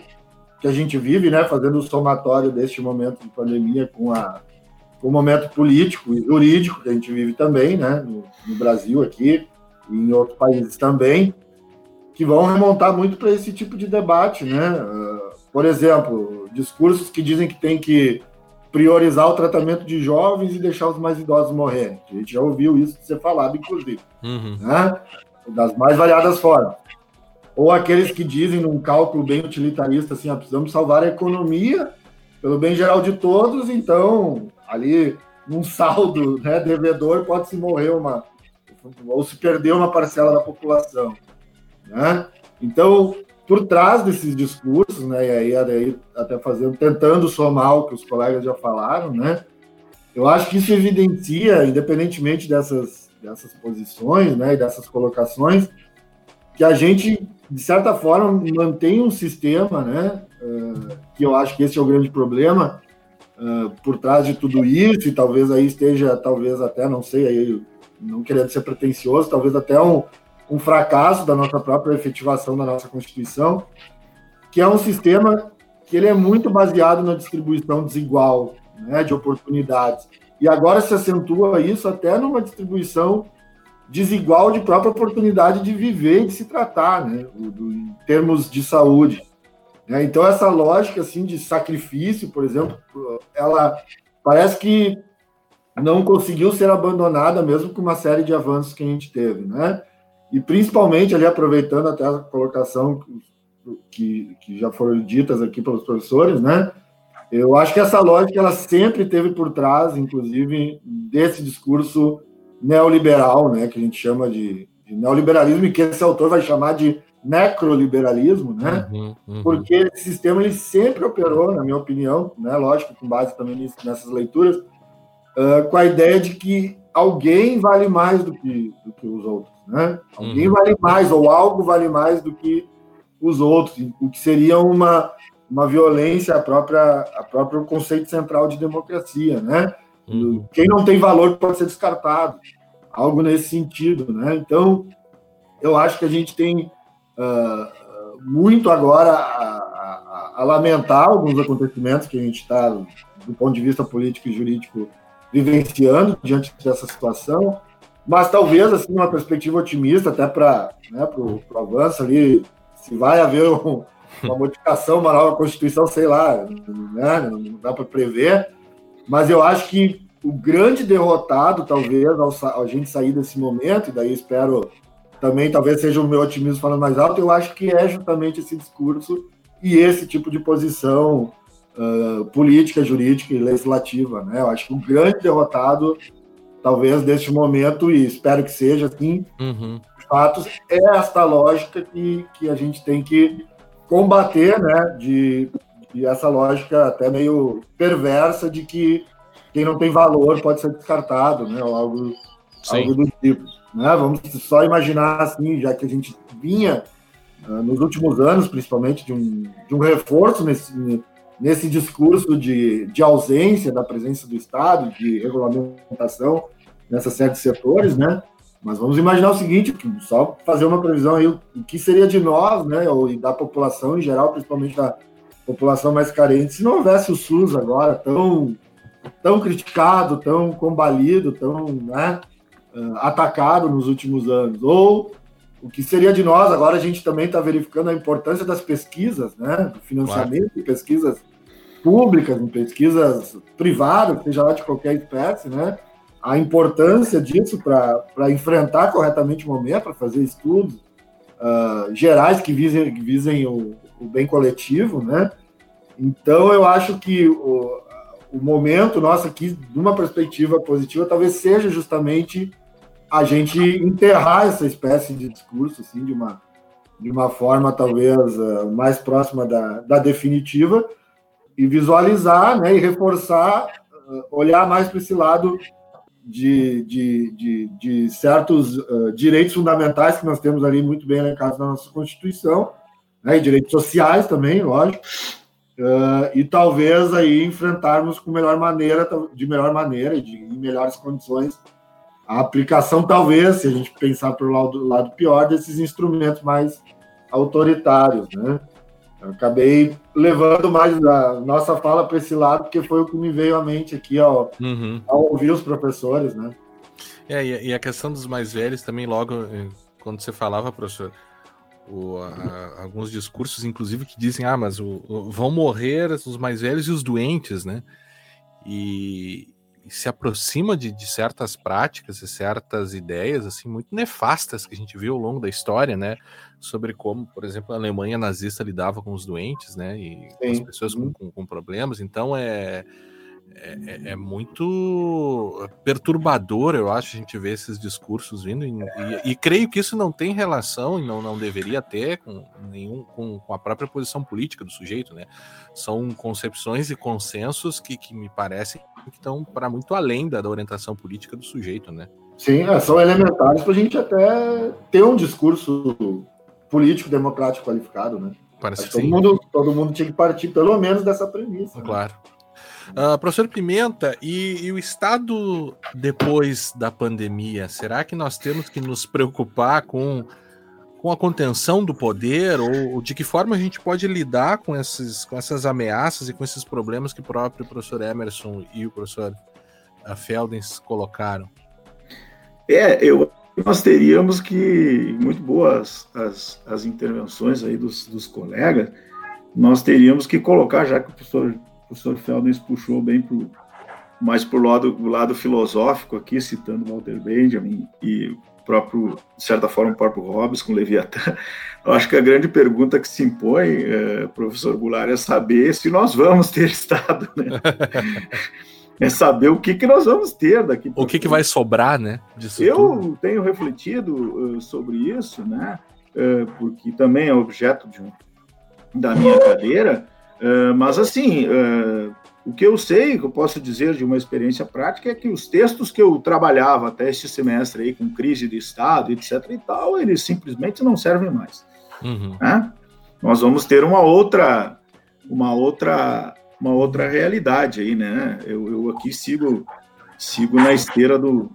que a gente vive, né, fazendo o somatório deste momento de pandemia com, a, com o momento político e jurídico que a gente vive também, né, no, no Brasil aqui e em outros países também, que vão remontar muito para esse tipo de debate, né? Uh, por exemplo, discursos que dizem que tem que priorizar o tratamento de jovens e deixar os mais idosos morrerem. A gente já ouviu isso ser falado, inclusive. Uhum. Né? das mais variadas formas. Ou aqueles que dizem, num cálculo bem utilitarista, assim, ah, precisamos salvar a economia pelo bem geral de todos, então, ali, num saldo né, devedor, pode-se morrer uma, ou se perder uma parcela da população. Né? Então, por trás desses discursos, né, e aí, aí até fazendo, tentando somar o que os colegas já falaram, né, eu acho que isso evidencia, independentemente dessas dessas posições, né, e dessas colocações, que a gente, de certa forma, mantém um sistema, né, uh, que eu acho que esse é o grande problema, uh, por trás de tudo isso, e talvez aí esteja, talvez até, não sei, aí, não querendo ser pretencioso, talvez até um, um fracasso da nossa própria efetivação da nossa Constituição, que é um sistema que ele é muito baseado na distribuição desigual né, de oportunidades. E agora se acentua isso até numa distribuição desigual de própria oportunidade de viver e de se tratar, né, em termos de saúde. Né. Então essa lógica assim de sacrifício, por exemplo, ela parece que não conseguiu ser abandonada mesmo com uma série de avanços que a gente teve, né? E principalmente ali aproveitando até a colocação que, que já foram ditas aqui pelos professores, né? Eu acho que essa lógica ela sempre teve por trás, inclusive, desse discurso neoliberal, né, que a gente chama de, de neoliberalismo e que esse autor vai chamar de necroliberalismo, né? Uhum, uhum. Porque esse sistema ele sempre operou, na minha opinião, né, lógico, com base também nessas leituras, uh, com a ideia de que alguém vale mais do que, do que os outros, né? Alguém uhum. vale mais ou algo vale mais do que os outros, o que seria uma, uma violência à própria, à próprio conceito central de democracia, né? Uhum. Quem não tem valor pode ser descartado, algo nesse sentido, né? Então, eu acho que a gente tem uh, muito agora a, a, a, lamentar alguns acontecimentos que a gente está, do ponto de vista político e jurídico, vivenciando diante dessa situação, mas talvez, assim, uma perspectiva otimista até para né, o avanço ali se vai haver um, uma modificação, uma nova Constituição, sei lá, né? não dá para prever, mas eu acho que o grande derrotado, talvez, ao, a gente sair desse momento, e daí espero também, talvez seja o meu otimismo falando mais alto, eu acho que é justamente esse discurso e esse tipo de posição uh, política, jurídica e legislativa. Né? Eu acho que o grande derrotado, talvez, deste momento, e espero que seja assim, uhum fatos, é esta lógica que, que a gente tem que combater, né? De, de essa lógica até meio perversa de que quem não tem valor pode ser descartado, né? Ou algo, algo do tipo. Né? Vamos só imaginar assim, já que a gente vinha nos últimos anos, principalmente, de um, de um reforço nesse, nesse discurso de, de ausência da presença do Estado, de regulamentação nessa série de setores, né? Mas vamos imaginar o seguinte, só fazer uma previsão aí, o que seria de nós, né, ou da população em geral, principalmente da população mais carente, se não houvesse o SUS agora tão, tão criticado, tão combalido, tão né, ah, atacado nos últimos anos, ou o que seria de nós, agora a gente também está verificando a importância das pesquisas, né, do financiamento claro. de pesquisas públicas, em pesquisas privadas, seja lá de qualquer espécie, né, a importância disso para enfrentar corretamente o momento, para fazer estudos uh, gerais que visem, que visem o, o, bem coletivo, né? Então, eu acho que o, o momento nosso aqui, de uma perspectiva positiva, talvez seja justamente a gente enterrar essa espécie de discurso, assim, de uma, de uma forma talvez uh, mais próxima da, da definitiva, e visualizar né, e reforçar, uh, olhar mais para esse lado de, de, de, de certos uh, direitos fundamentais que nós temos ali muito bem elencados na nossa Constituição, né, e direitos sociais também, lógico, uh, e talvez aí enfrentarmos com melhor maneira, de melhor maneira e de, em melhores condições a aplicação, talvez, se a gente pensar pelo lado, lado pior, desses instrumentos mais autoritários, né? Eu acabei levando mais a nossa fala para esse lado, porque foi o que me veio à mente aqui ao, uhum. ao ouvir os professores, né? É, e a questão dos mais velhos também, logo, eh, quando você falava, professor, o, a, alguns discursos, inclusive, que dizem, ah, mas o, o, vão morrer os mais velhos e os doentes, né? E, e se aproxima de, de, certas práticas e certas ideias, assim, muito nefastas que a gente viu ao longo da história, né? sobre como, por exemplo, a Alemanha nazista lidava com os doentes, né? E com as pessoas com, uhum. com, com problemas. Então é, é, é, é, muito perturbador, eu acho, a gente ver esses discursos vindo. E, e, e, creio que isso não tem relação, e não, não deveria ter, com, nenhum, com, com a própria posição política do sujeito, né? São concepções e consensos que, que me parecem que estão para muito além da, da orientação política do sujeito, né? Sim, é, são elementares para a gente até ter um discurso político democrático qualificado, né? Parece todo mundo, todo mundo tinha que partir pelo menos dessa premissa. Né? Claro. Né? Uh, professor Pimenta, e, e, o estado depois da pandemia? Será que nós temos que nos preocupar com, com a contenção do poder ou, de que forma a gente pode lidar com, esses, com essas ameaças e com esses problemas que o próprio professor Emerson e o professor eh, Feldens colocaram? É, eu, nós teríamos que, muito boas as, as intervenções aí dos, dos colegas, nós teríamos que colocar, já que o professor, professor Feldens puxou bem pro, mais para o lado, lado filosófico aqui, citando Walter Benjamin e próprio, de certa forma, o próprio Hobbes com Leviatã. Eu acho que a grande pergunta que se impõe, é, professor Goulart, é saber se nós vamos ter Estado, né? é saber o que, que nós vamos ter daqui. O que, que vai sobrar, né? Eu tudo. tenho refletido uh, sobre isso, né? Uh, porque também é objeto de um, da minha cadeira. Uh, mas assim, o que eu sei, que eu posso dizer de uma experiência prática, é que os textos que eu trabalhava até este semestre aí, com crise de Estado, etc. e tal, eles simplesmente não servem mais. Uhum. Né? Nós vamos ter uma outra, uma outra, uma outra realidade aí, né? Eu, eu aqui sigo, sigo na esteira do,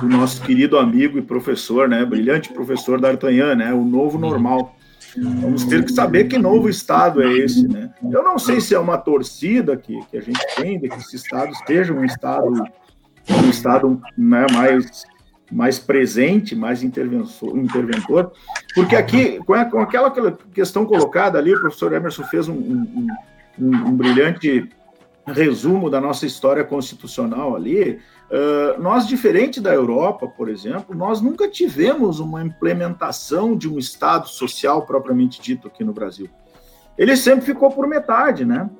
do nosso querido amigo e professor, né? Brilhante professor D'Artagnan, né? O novo normal. Vamos ter que saber que novo Estado é esse, né? Eu não sei se é uma torcida que, que a gente tem de que esse Estado seja um Estado, um Estado né, mais, mais presente, mais interventor, porque aqui, com, a, com aquela questão colocada ali, o professor Emerson fez um, um, um, um brilhante resumo da nossa história constitucional ali, uh, nós, diferente da Europa, por exemplo, nós nunca tivemos uma implementação de um Estado social propriamente dito aqui no Brasil. Ele sempre ficou por metade, né?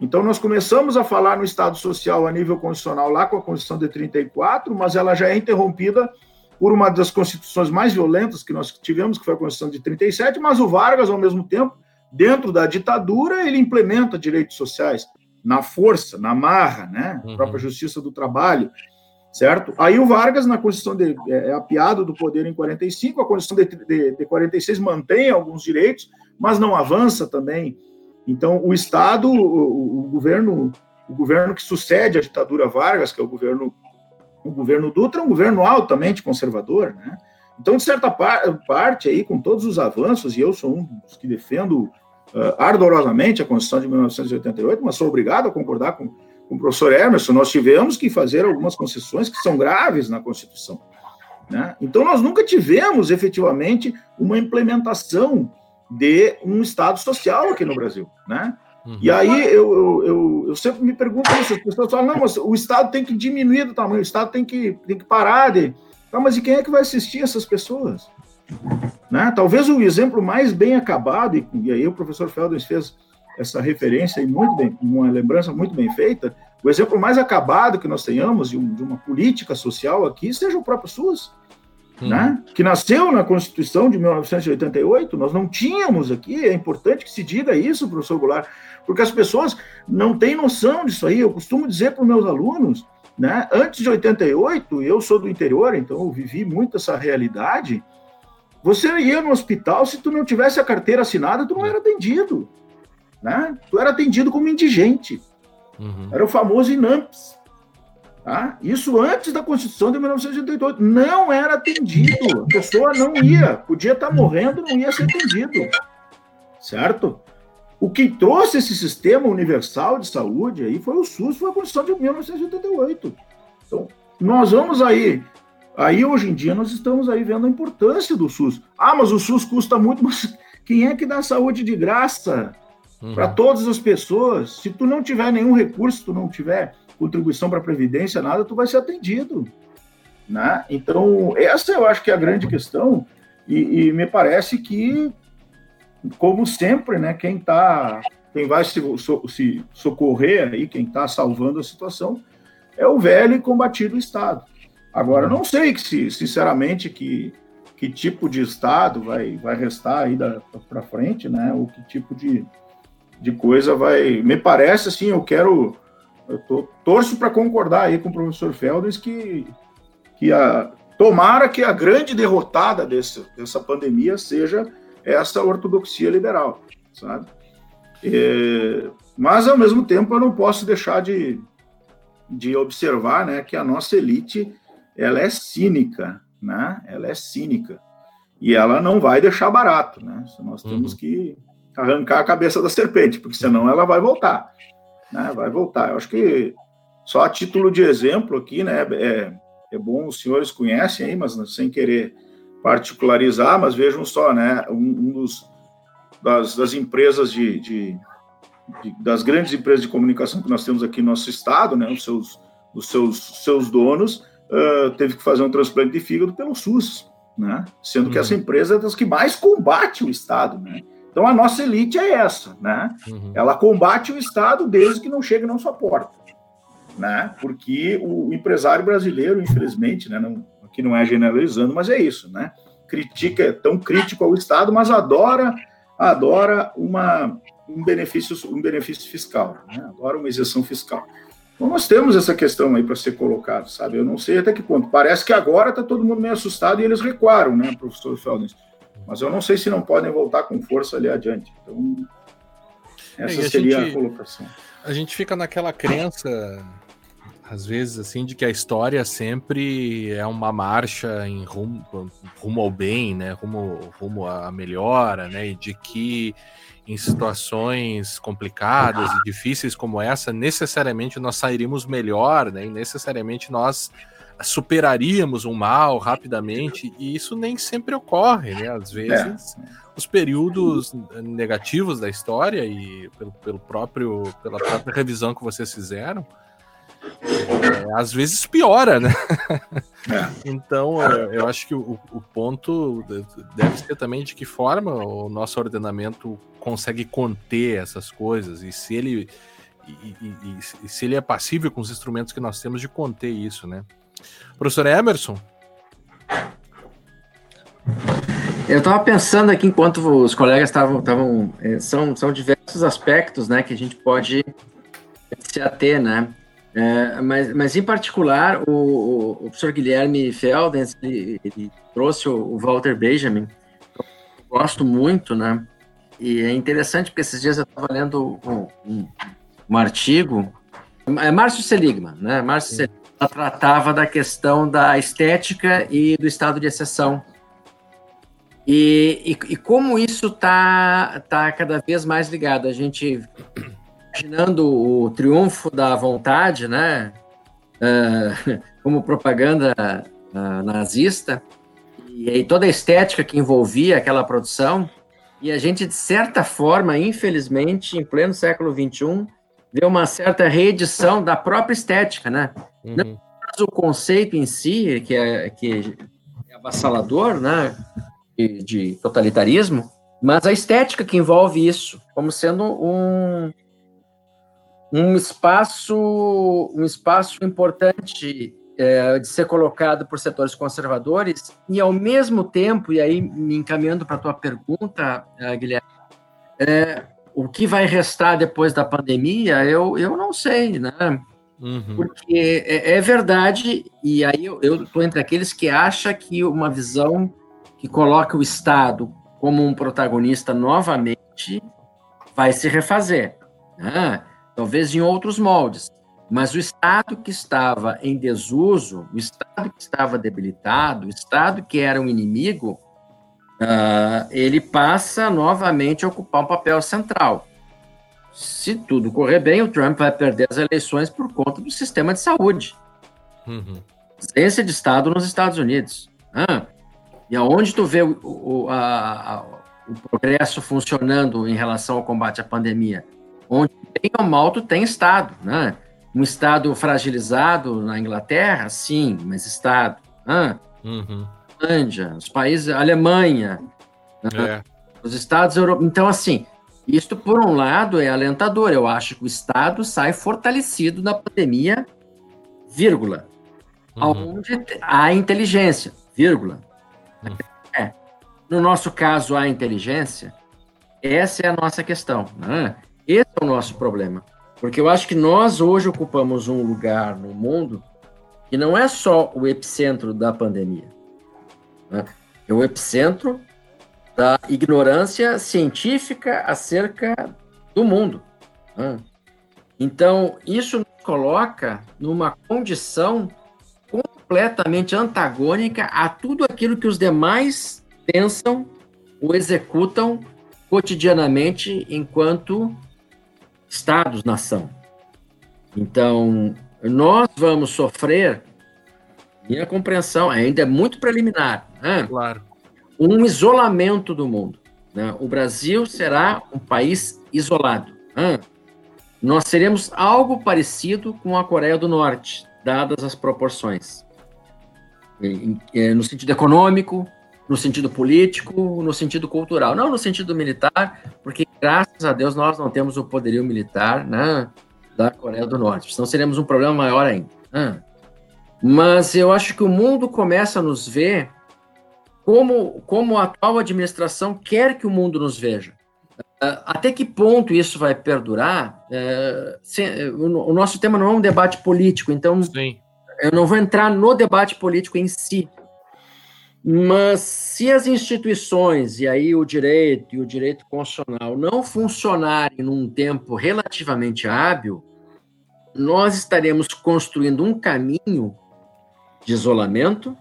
Então, nós começamos a falar no Estado social a nível constitucional lá com a Constituição de 34, mas ela já é interrompida por uma das constituições mais violentas que nós tivemos, que foi a Constituição de 37, mas o Vargas, ao mesmo tempo, dentro da ditadura, ele implementa direitos sociais na força, na marra, né? A uhum. própria justiça do trabalho, certo? Aí o Vargas, na Constituição de, é, é apiado do poder em 45, a Constituição de, de, de 46 mantém alguns direitos, mas não avança também. Então, o Estado, o, o, governo, o governo que sucede a ditadura Vargas, que é o governo, o governo Dutra, é um governo altamente conservador, né? Então, de certa par parte aí, com todos os avanços, e eu sou um dos que defendo uh, ardorosamente a Constituição de 1988, mas sou obrigado a concordar com, com o professor Emerson, nós tivemos que fazer algumas concessões que são graves na Constituição. Né? Então, nós nunca tivemos efetivamente uma implementação de um Estado social aqui no Brasil. Né? Uhum. E aí eu, eu, eu, eu, sempre me pergunto isso, as pessoas falam, não, mas o Estado tem que diminuir do tamanho, o Estado tem que, tem que parar de. Tá, mas e quem é que vai assistir essas pessoas? Né? Talvez o exemplo mais bem acabado, e, e aí o professor Felders fez essa referência e muito bem, uma lembrança muito bem feita, o exemplo mais acabado que nós tenhamos de, um, de uma política social aqui seja o próprio SUS, hum. né? que nasceu na Constituição de 1988, nós não tínhamos aqui, é importante que se diga isso, professor Goulart, porque as pessoas não têm noção disso aí, eu costumo dizer para os meus alunos, né? antes de 88, eu sou do interior, então eu vivi muito essa realidade, você ia no hospital, se tu não tivesse a carteira assinada, tu não era atendido. Né? Tu era atendido como indigente. Uhum. Era o famoso INAMPS. Tá? Isso antes da Constituição de 1988. Não era atendido. A pessoa não ia. Podia estar morrendo, não ia ser atendido. Certo? O que trouxe esse sistema universal de saúde aí foi o SUS, foi a Constituição de 1988. Então, nós vamos aí Aí, hoje em dia, nós estamos aí vendo a importância do SUS. Ah, mas o SUS custa muito, mas quem é que dá saúde de graça uhum. para todas as pessoas? Se tu não tiver nenhum recurso, tu não tiver contribuição para a Previdência, nada, tu vai ser atendido. Né? Então, essa eu acho que é a grande questão, e, e me parece que, como sempre, né, quem tá, quem vai se, so, se socorrer aí, quem está salvando a situação, é o velho e combatido Estado. Agora, não sei se, sinceramente, que, que tipo de Estado vai, vai restar aí para frente, né? Ou que tipo de, de coisa vai. Me parece assim, eu quero. Eu tô, torço para concordar aí com o professor Felders que, que a, tomara que a grande derrotada desse, dessa pandemia seja essa ortodoxia liberal, sabe? É, mas, ao mesmo tempo, eu não posso deixar de, de observar né, que a nossa elite ela é cínica, né? Ela é cínica. E ela não vai deixar barato, né? Nós temos uhum. que arrancar a cabeça da serpente, porque senão ela vai voltar. Né? Vai voltar. Eu acho que só a título de exemplo aqui, né? É, é bom os senhores conhecem aí, mas sem querer particularizar, mas vejam só, né? Um, um dos das, das empresas de, de, de, das grandes empresas de comunicação que nós temos aqui no nosso estado, né? Os seus os seus seus donos uh, teve que fazer um transplante de fígado pelo SUS, né? Sendo uhum. que essa empresa é das que mais combate o estado, né? Então a nossa elite é essa, né? Uhum. Ela combate o estado desde que não chegue na sua porta, né? Porque o empresário brasileiro, infelizmente, né? Não, aqui não é generalizando, mas é isso, né? Critica, é tão crítico ao estado, mas adora adora uma, um, benefício, um benefício fiscal, né? adora uma isenção fiscal. Então, nós temos essa questão aí para ser colocado, sabe? Eu não sei até que ponto. Parece que agora está todo mundo meio assustado e eles recuaram, né, professor Feldens? Mas eu não sei se não podem voltar com força ali adiante. Então, essa seria a, gente, a colocação. A gente fica naquela crença, às vezes, assim, de que a história sempre é uma marcha em rumo, rumo ao bem, né? Rumo, rumo à melhora, né? E de que em situações complicadas e difíceis como essa, necessariamente nós sairíamos melhor, né? E necessariamente nós superaríamos um mal rapidamente, e isso nem sempre ocorre, né? Às vezes, é. os períodos negativos da história e pelo, pelo próprio, pela própria revisão que vocês fizeram, é, às vezes piora, né? É. então, é, eu acho que o, o, ponto deve ser também de que forma o nosso ordenamento consegue conter essas coisas e se ele e, e, e, se ele é passível com os instrumentos que nós temos de conter isso, né? Professor Emerson? Eu estava pensando aqui enquanto os colegas estavam, estavam é, são, são diversos aspectos, né, que a gente pode se ater, né? É, mas, mas, em particular, o, o, professor Guilherme Feldens, ele, ele trouxe o, o, Walter Benjamin, que eu gosto muito, né? E é interessante porque esses dias eu estava lendo um, um, um, artigo, é Márcio Seligman, né? Márcio Seligman tratava da questão da estética e do estado de exceção. E, e, e como isso está tá cada vez mais ligado. A gente imaginando o triunfo da vontade, né? Uh, como propaganda uh, nazista, e aí toda a estética que envolvia aquela produção, e a gente, de certa forma, infelizmente, em pleno século XXI, vê uma certa reedição da própria estética, né? Uhum. Não o conceito em si, que é, que é avassalador, né? De, de totalitarismo, mas a estética que envolve isso, como sendo um, um espaço, um espaço importante é, de ser colocado por setores conservadores e ao mesmo tempo, e aí me encaminhando para a tua pergunta, é, Guilherme, é, o que vai restar depois da pandemia, eu, eu não sei, né? Uhum. Porque é, é, verdade, e aí eu estou entre aqueles que acham que uma visão que coloca o Estado como um protagonista novamente vai se refazer. Né? Talvez em outros moldes. Mas o Estado que estava em desuso, o Estado que estava debilitado, o Estado que era um inimigo, uh, ele passa novamente a ocupar um papel central. Se tudo correr bem, o Trump vai perder as eleições por conta do sistema de saúde. Uhum. Ausência de Estado nos Estados Unidos. Ah, e aonde tu vê o, o, a, a, o progresso funcionando em relação ao combate à pandemia? Onde tem ou mal tu tem Estado, né? Um Estado fragilizado na Inglaterra, sim, mas Estado. Né? Uhum. Os países, Alemanha, né? é. os Estados europeus. Então, assim, isto, por um lado, é alentador. Eu acho que o Estado sai fortalecido na pandemia, vírgula. Uhum. Onde há inteligência, vírgula. Uhum. É. No nosso caso, há inteligência. Essa é a nossa questão. Né? Esse é o nosso problema. Porque eu acho que nós hoje ocupamos um lugar no mundo que não é só o epicentro da pandemia. Né? É o epicentro da ignorância científica acerca do mundo. Né? Então, isso nos coloca numa condição completamente antagônica a tudo aquilo que os demais pensam ou executam cotidianamente enquanto Estados-nação. Então, nós vamos sofrer, minha compreensão ainda é muito preliminar, né? claro. um isolamento do mundo. Né? O Brasil será um país isolado. Né? Nós seremos algo parecido com a Coreia do Norte, dadas as proporções. No sentido econômico, no sentido político, no sentido cultural, não no sentido militar, porque graças a Deus nós não temos o poderio militar né, da Coreia do Norte, senão seremos um problema maior ainda. Né? Mas eu acho que o mundo começa a nos ver como, como a atual administração quer que o mundo nos veja. Uh, até que ponto isso vai perdurar? Uh, se, o, o, nosso tema não é um debate político, então Sim. eu não vou entrar no debate político em si. Mas se as instituições, e aí o direito e o direito constitucional, não funcionarem num tempo relativamente hábil, nós estaremos construindo um caminho de isolamento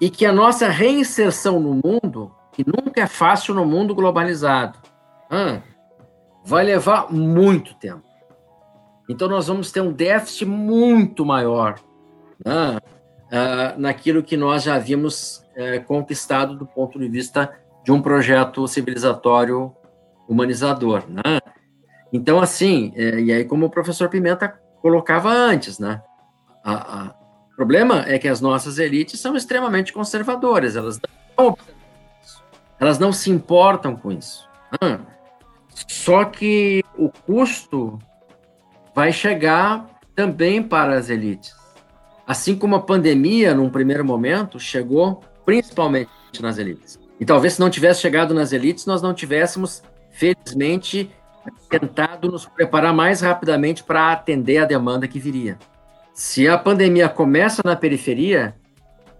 e que a nossa reinserção no mundo, que nunca é fácil no mundo globalizado, ah, vai levar muito tempo. Então, nós vamos ter um déficit muito maior né, uh, naquilo que nós já havíamos uh, conquistado do ponto de vista de um projeto civilizatório humanizador. Né? Então, assim, é, e aí, como o professor Pimenta colocava antes, né? A, a, o problema é que as nossas elites são extremamente conservadoras, elas não, elas não se importam com isso. Né? Só que o custo vai chegar também para as elites. Assim como a pandemia, num primeiro momento, chegou principalmente nas elites. E talvez se não tivesse chegado nas elites, nós não tivéssemos, felizmente, tentado nos preparar mais rapidamente para atender a demanda que viria. Se a pandemia começa na periferia,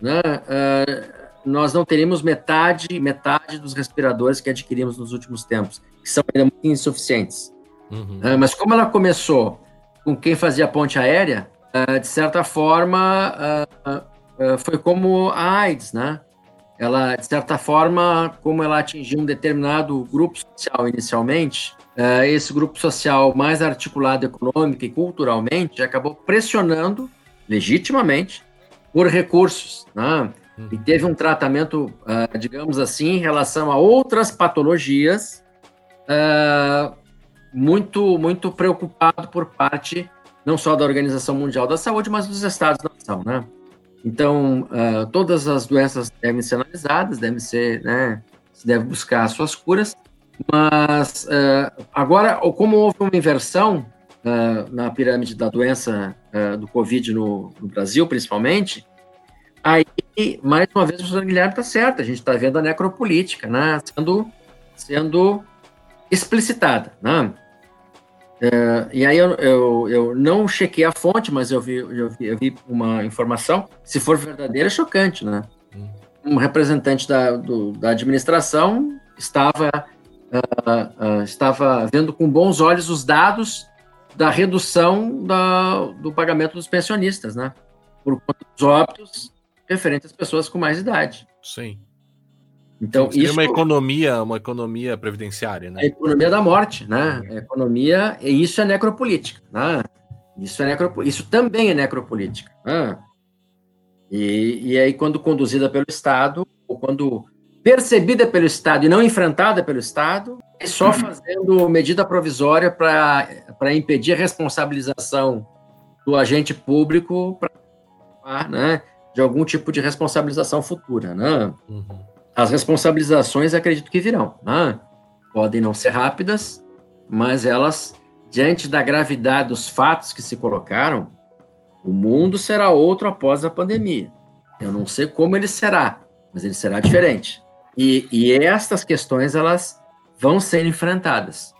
né, uh, nós não teríamos metade, metade dos respiradores que adquirimos nos últimos tempos que são ainda muito insuficientes. Uhum. Uh, mas como ela começou com quem fazia ponte aérea, de certa forma, uh, foi como a AIDS, né? Ela, de certa forma, como ela atingiu um determinado grupo social inicialmente, esse grupo social mais articulado econômica e culturalmente acabou pressionando, legitimamente, por recursos, né? E uhum. teve um tratamento, digamos assim, em relação a outras patologias muito, muito preocupado por parte não só da Organização Mundial da Saúde, mas dos Estados-nação, né? Então, uh, todas as doenças devem ser analisadas, devem ser, né, se deve buscar as suas curas, mas uh, agora, como houve uma inversão uh, na pirâmide da doença do Covid no, no, Brasil, principalmente, aí, mais uma vez, o professor Guilherme está certo, a gente está vendo a necropolítica, né, sendo, sendo explicitada. Né? É, e aí eu, eu, eu, não chequei a fonte, mas eu vi, eu vi, eu vi uma informação, se for verdadeira, é chocante, né? Hum. Um representante da, do, da administração estava, uh, uh, estava vendo com bons olhos os dados da redução da, do pagamento dos pensionistas, né? Por conta dos óbitos referentes às pessoas com mais idade. Sim. Então, Seria isso uma economia, uma economia previdenciária, né? A economia da morte, né? A economia, e isso é necropolítica, né? Isso, é necro, isso também é necropolítica. Né? E, e aí, quando conduzida pelo Estado, ou quando percebida pelo Estado e não enfrentada pelo Estado, é só uhum. fazendo medida provisória para impedir a responsabilização do agente público pra, né, de algum tipo de responsabilização futura, né? Uhum. As responsabilizações acredito que virão. Né? Podem não ser rápidas, mas elas, diante da gravidade dos fatos que se colocaram, o mundo será outro após a pandemia. Eu não sei como ele será, mas ele será diferente. E, e estas questões elas vão ser enfrentadas.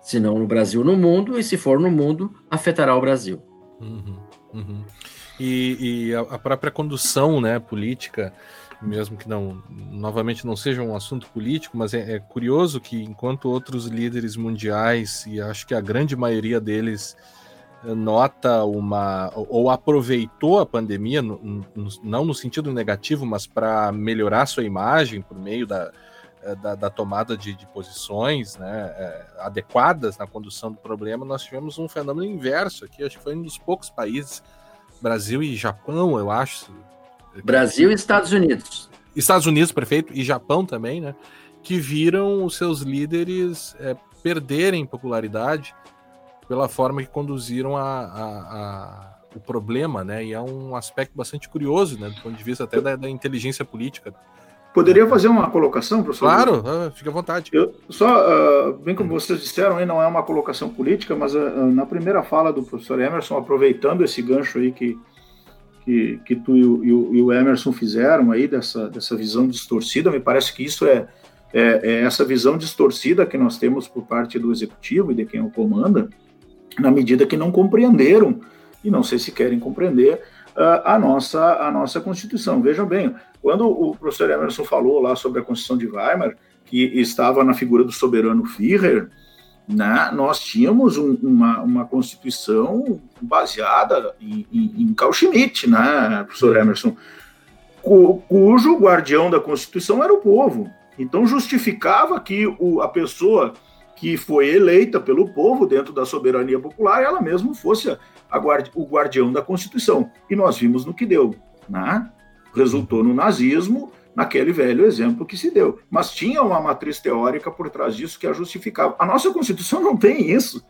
Se não no Brasil, no mundo, e se for no mundo, afetará o Brasil. Uhum, uhum. E, e a, própria condução né, política mesmo que não, novamente não seja um assunto político, mas é, é, curioso que enquanto outros líderes mundiais, e acho que a grande maioria deles nota uma ou aproveitou a pandemia, não no sentido negativo, mas para melhorar sua imagem por meio da, eh, da, da tomada de, de, posições né, é, adequadas na condução do problema, nós tivemos um fenômeno inverso aqui. Acho que foi um dos poucos países, Brasil e Japão, eu acho. Brasil e Estados Unidos. Estados Unidos, prefeito, e Japão também, né? Que viram os seus líderes é, perderem popularidade pela forma que conduziram a, a, a, o problema, né? E é um aspecto bastante curioso, né? Do ponto de vista até da, da inteligência política. Poderia fazer uma colocação, professor? Claro, uh, fique à vontade. Eu, só, uh, bem como vocês disseram, aí não é uma colocação política, mas uh, na primeira fala do professor Emerson, aproveitando esse gancho aí que, que, que tu e o, e, o, Emerson fizeram aí, dessa, dessa visão distorcida, me parece que isso é, é, é essa visão distorcida que nós temos por parte do executivo e de quem o comanda, na medida que não compreenderam, e não sei se querem compreender, uh, a, nossa, a nossa Constituição. Vejam bem, quando o professor Emerson falou lá sobre a Constituição de Weimar, que estava na figura do soberano Führer, né, nós tínhamos um, uma, uma Constituição baseada em, em, Carl Schmitt, né, professor Emerson, cu, cujo guardião da Constituição era o povo. Então justificava que o, a pessoa que foi eleita pelo povo dentro da soberania popular, ela mesma fosse guardi o guardião da Constituição. E nós vimos no que deu. Né? Resultou no nazismo, naquele velho exemplo que se deu. Mas tinha uma matriz teórica por trás disso que a justificava. A nossa Constituição não tem isso.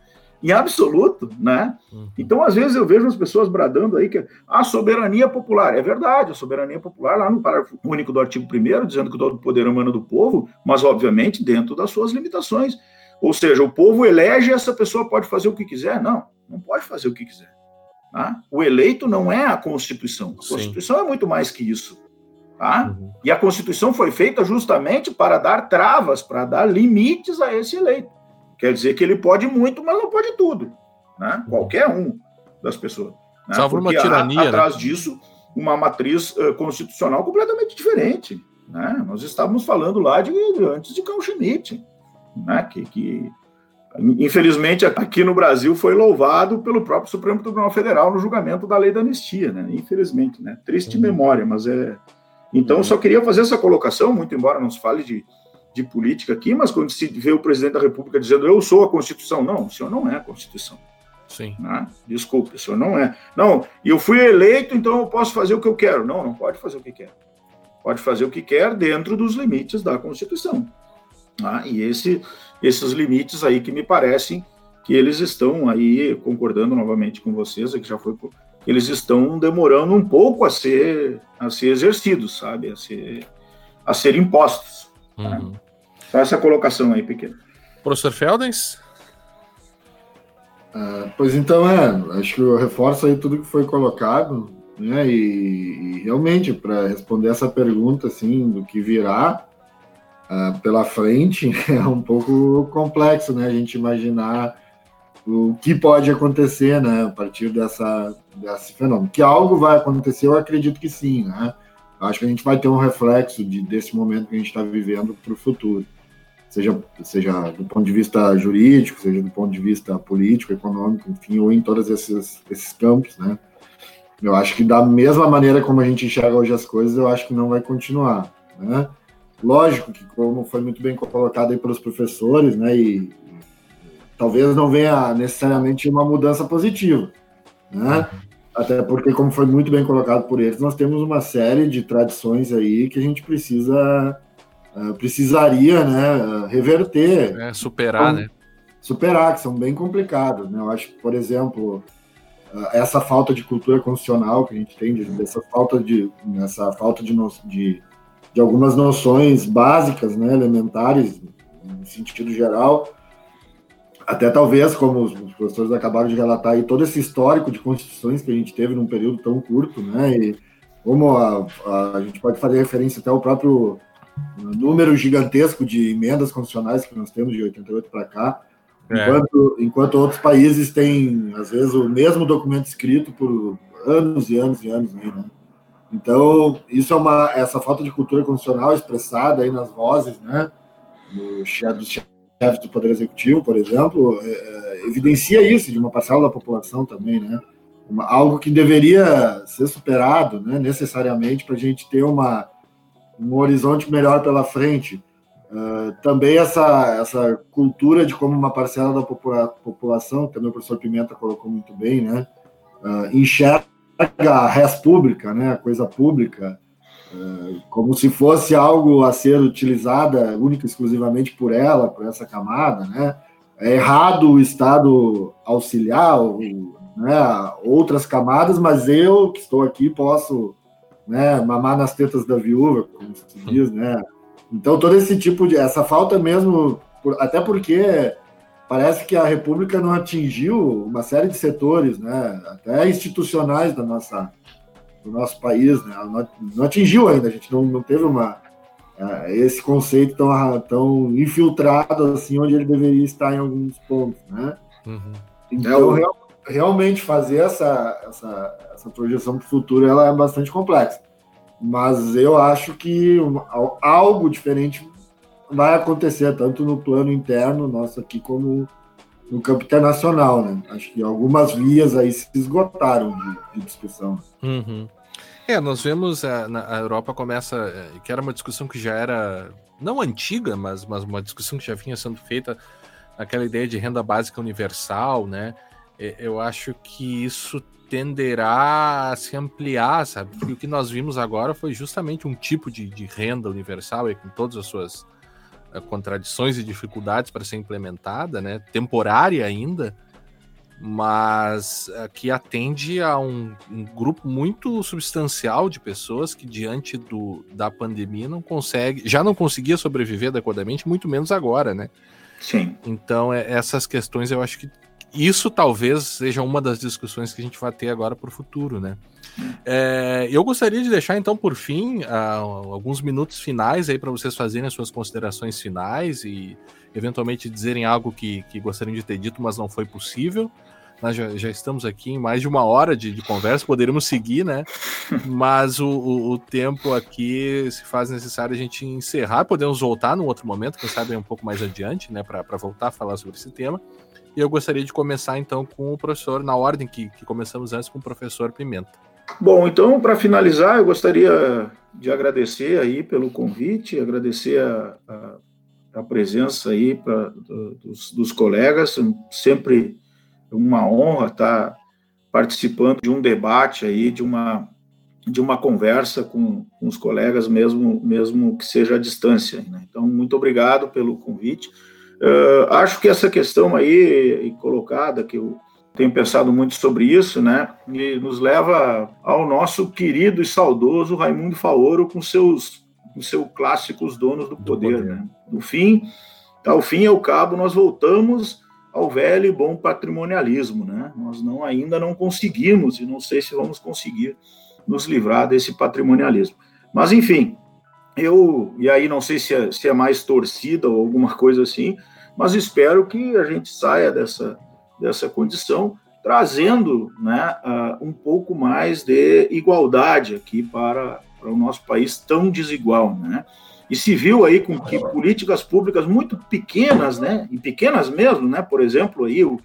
Em absoluto, né? Uhum. Então, às vezes, eu vejo as pessoas bradando aí que a soberania popular. É verdade, a soberania popular, lá no parágrafo único do artigo 1, dizendo que todo o poder humano do povo, mas, obviamente, dentro das suas limitações. Ou seja, o povo elege essa pessoa pode fazer o que quiser? Não, não pode fazer o que quiser. Tá? O eleito não é a Constituição. A Constituição Sim. é muito mais que isso. Tá? Uhum. E a Constituição foi feita justamente para dar travas, para dar limites a esse eleito. Quer dizer que ele pode muito, mas não pode tudo. Né? Uhum. Qualquer um das pessoas. Né? Salvo uma tirania. Há, atrás né? disso, uma matriz uh, constitucional completamente diferente. Né? Nós estávamos falando lá de, de antes de Carl Schmitt né, que, que infelizmente aqui no Brasil foi louvado pelo próprio Supremo Tribunal Federal no julgamento da lei da anistia, né? Infelizmente, né? Triste uhum. memória, mas é. Então, uhum. só queria fazer essa colocação, muito embora não se fale de, de política aqui, mas quando se vê o presidente da República dizendo eu sou a Constituição, não, o senhor não é a Constituição. Sim. Né? Desculpe, o senhor não é. Não, eu fui eleito, então eu posso fazer o que eu quero. Não, não pode fazer o que quer. Pode fazer o que quer dentro dos limites da Constituição. Né? E esse, esses limites aí que me parecem que eles estão aí, concordando novamente com vocês, que já foi, eles estão demorando um pouco a ser, a ser exercidos, sabe? A ser, a ser impostos. Uhum. Né? Só essa colocação aí, pequena. Professor Feldens? Uh, pois então, é, acho que eu reforço aí tudo que foi colocado, né, e, e realmente, para responder essa pergunta, assim, do que virá, uh, pela frente, é um pouco complexo, né? A gente imaginar o que pode acontecer, né? A partir dessa, desse fenômeno. Que algo vai acontecer, eu acredito que sim, né? Acho que a gente vai ter um reflexo de, desse momento que a gente está vivendo para o futuro. Seja, seja do ponto de vista jurídico, seja do ponto de vista político, econômico, enfim, ou em todos esses, esses campos, né? Eu acho que da mesma maneira como a gente enxerga hoje as coisas, eu acho que não vai continuar, né? Lógico que, como foi muito bem colocado aí pelos professores, né, e talvez não venha necessariamente uma mudança positiva, né? Até porque, como foi muito bem colocado por eles, nós temos uma série de tradições aí que a gente precisa uh, precisaria, né, reverter, é, superar, então, né? Superar, que são bem complicados, né? Eu acho que, por exemplo, uh, essa falta de cultura constitucional que a gente tem, essa falta de, essa falta de, de de algumas noções básicas, né, elementares, no sentido geral, até talvez, como os professores acabaram de relatar, aí, todo esse histórico de constituições que a gente teve num período tão curto, né, e como a, a, a gente pode fazer referência até ao próprio número gigantesco de emendas constitucionais que nós temos de 88 para cá, é. enquanto, enquanto outros países têm, às vezes, o mesmo documento escrito por anos e anos e anos, né? Então, isso é uma essa falta de cultura constitucional expressada aí nas vozes, né, do chefe, dos do Poder Executivo, por exemplo, é, é, evidencia isso de uma parcela da população também, né? Uma, algo que deveria ser superado, né, necessariamente, para a gente ter uma, um horizonte melhor pela frente. Uh, também essa, essa cultura de como uma parcela da popula população, também o professor Pimenta colocou muito bem, né, uh, enxerga a res pública, né, a coisa pública, como se fosse algo a ser utilizada única e exclusivamente por ela, por essa camada, né, é errado o Estado auxiliar né, outras camadas, mas eu que estou aqui posso né, mamar nas tetas da viúva, como se diz, né? Então todo esse tipo de essa falta mesmo, até porque parece que a República não atingiu uma série de setores, né, até institucionais da nossa do nosso país, né? Não, não atingiu ainda, a gente não, não teve uma uh, esse conceito tão, tão infiltrado assim onde ele deveria estar em alguns pontos, né? Uhum. Então, é, real, realmente fazer essa, essa, essa projeção para o futuro ela é bastante complexa. Mas eu acho que algo diferente vai acontecer, tanto no plano interno nosso aqui, como no campo internacional, né? Acho que algumas vias aí se esgotaram de, de discussão. Uhum. É, nós vemos a, a, Europa começa, é, que era uma discussão que já era não antiga, mas, mas uma discussão que já vinha sendo feita, aquela ideia de renda básica universal, né? Eu acho que isso tenderá a se ampliar, sabe? Porque o que nós vimos agora foi justamente um tipo de, de renda universal, com todas as suas contradições e dificuldades para ser implementada, né? Temporária ainda, mas uh, que atende a um, um, grupo muito substancial de pessoas que, diante do, da pandemia, não consegue, já não conseguia sobreviver adequadamente, muito menos agora, né? Sim. Então, é, essas questões eu acho que isso talvez seja uma das discussões que a gente vai ter agora para o futuro, né? É, eu gostaria de deixar então por fim uh, alguns minutos finais aí para vocês fazerem as suas considerações finais e eventualmente dizerem algo que, que gostariam de ter dito, mas não foi possível. Nós já, já estamos aqui em mais de uma hora de, de conversa, poderíamos seguir, né? Mas o, o, o, tempo aqui se faz necessário a gente encerrar. Podemos voltar num outro momento, quem sabe um pouco mais adiante, né? Para voltar a falar sobre esse tema. E eu gostaria de começar então com o professor, na ordem que, que começamos antes, com o professor Pimenta. Bom, então, para finalizar, eu gostaria de agradecer aí pelo convite, agradecer a, a, a presença aí pra, dos, dos, colegas, sempre uma honra estar participando de um debate aí, de uma, de uma conversa com, com os colegas, mesmo, mesmo que seja à distância. Né? Então, muito obrigado pelo convite. Uh, acho que essa questão aí colocada, que eu tenho pensado muito sobre isso, né, e nos leva ao nosso querido e saudoso Raimundo Faoro com seus, com seus clássicos donos do poder. Do poder. Né? No fim, ao fim e ao cabo, nós voltamos ao velho e bom patrimonialismo. Né? Nós não, ainda não conseguimos, e não sei se vamos conseguir nos livrar desse patrimonialismo. Mas, enfim, eu, e aí não sei se é, se é mais torcida ou alguma coisa assim, mas espero que a gente saia dessa, dessa condição trazendo né, uh, um pouco mais de igualdade aqui para, para o nosso país tão desigual, né? E se viu aí com que políticas públicas muito pequenas, né, e pequenas mesmo, né, por exemplo, aí o,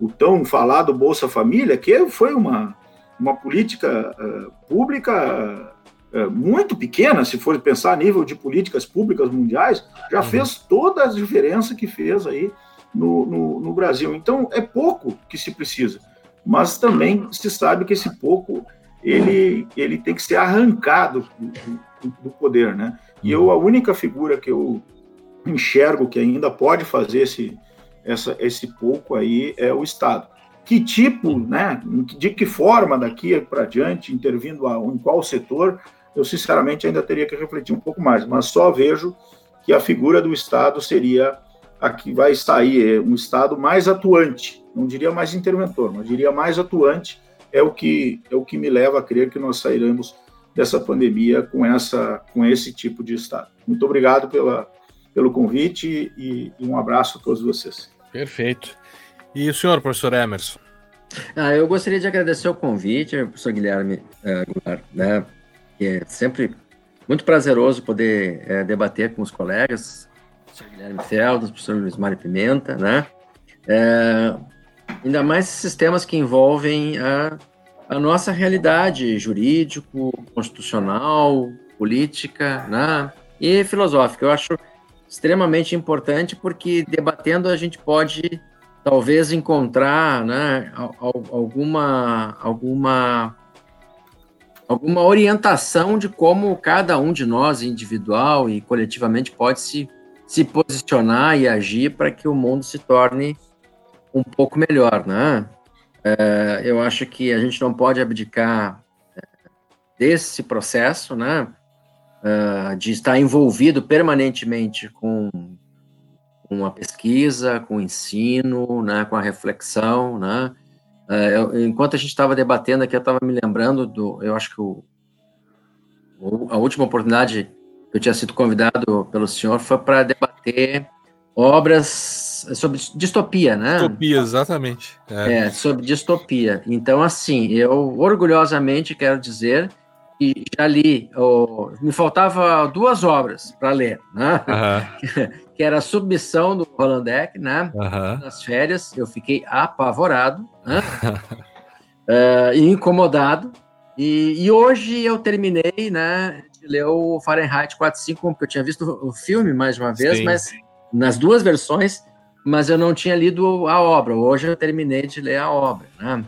o tão falado Bolsa Família, que foi uma, uma política uh, pública é, muito pequena, se for pensar a nível de políticas públicas mundiais, já uhum. fez toda a diferença que fez aí no, no, no, Brasil. Então, é pouco que se precisa, mas também se sabe que esse pouco ele, ele tem que ser arrancado do, do poder, né? E eu, a única figura que eu enxergo que ainda pode fazer esse, essa, esse pouco aí é o Estado. Que tipo, né, de que forma daqui para diante, intervindo a, em qual setor, eu sinceramente ainda teria que refletir um pouco mais, mas só vejo que a figura do Estado seria a que vai sair, é um Estado mais atuante, não diria mais interventor, mas diria mais atuante, é o que é o que me leva a crer que nós sairemos dessa pandemia com essa com esse tipo de Estado. Muito obrigado pela, pelo convite e, e um abraço a todos vocês. Perfeito. E o senhor, professor Emerson? Ah, eu gostaria de agradecer o convite, professor Guilherme uh, né, é sempre muito prazeroso poder é, debater com os colegas, o professor Guilherme Feldas, o professor Luiz Mário Pimenta, né? É, Ainda mais sistemas que envolvem a, a nossa realidade jurídico, constitucional, política né? e filosófica. Eu acho extremamente importante porque debatendo a gente pode talvez encontrar né, alguma, alguma, alguma orientação de como cada um de nós, individual e coletivamente, pode se, se posicionar e agir para que o mundo se torne um pouco melhor. Né? É, eu acho que a gente não pode abdicar é, desse processo, né? Uh, de estar envolvido permanentemente com com a pesquisa, com o ensino, né, com a reflexão, né? É, eu, enquanto a gente estava debatendo aqui, eu estava me lembrando do, eu acho que o, o, a última oportunidade que eu tinha sido convidado pelo senhor foi para debater obras sobre distopia, né? Distopia, exatamente. É. é, sobre distopia. Então, assim, eu orgulhosamente quero dizer que já li, oh, me faltava duas obras para ler, né? Uhum. que era a submissão do Roland Deck, né? Uhum. Nas férias, eu fiquei apavorado, né? e incomodado. E, e, hoje eu terminei, né, de ler o Fahrenheit 451, porque eu tinha visto o filme mais uma vez, Sim. mas nas duas versões, mas eu não tinha lido a obra. Hoje eu terminei de ler a obra, né?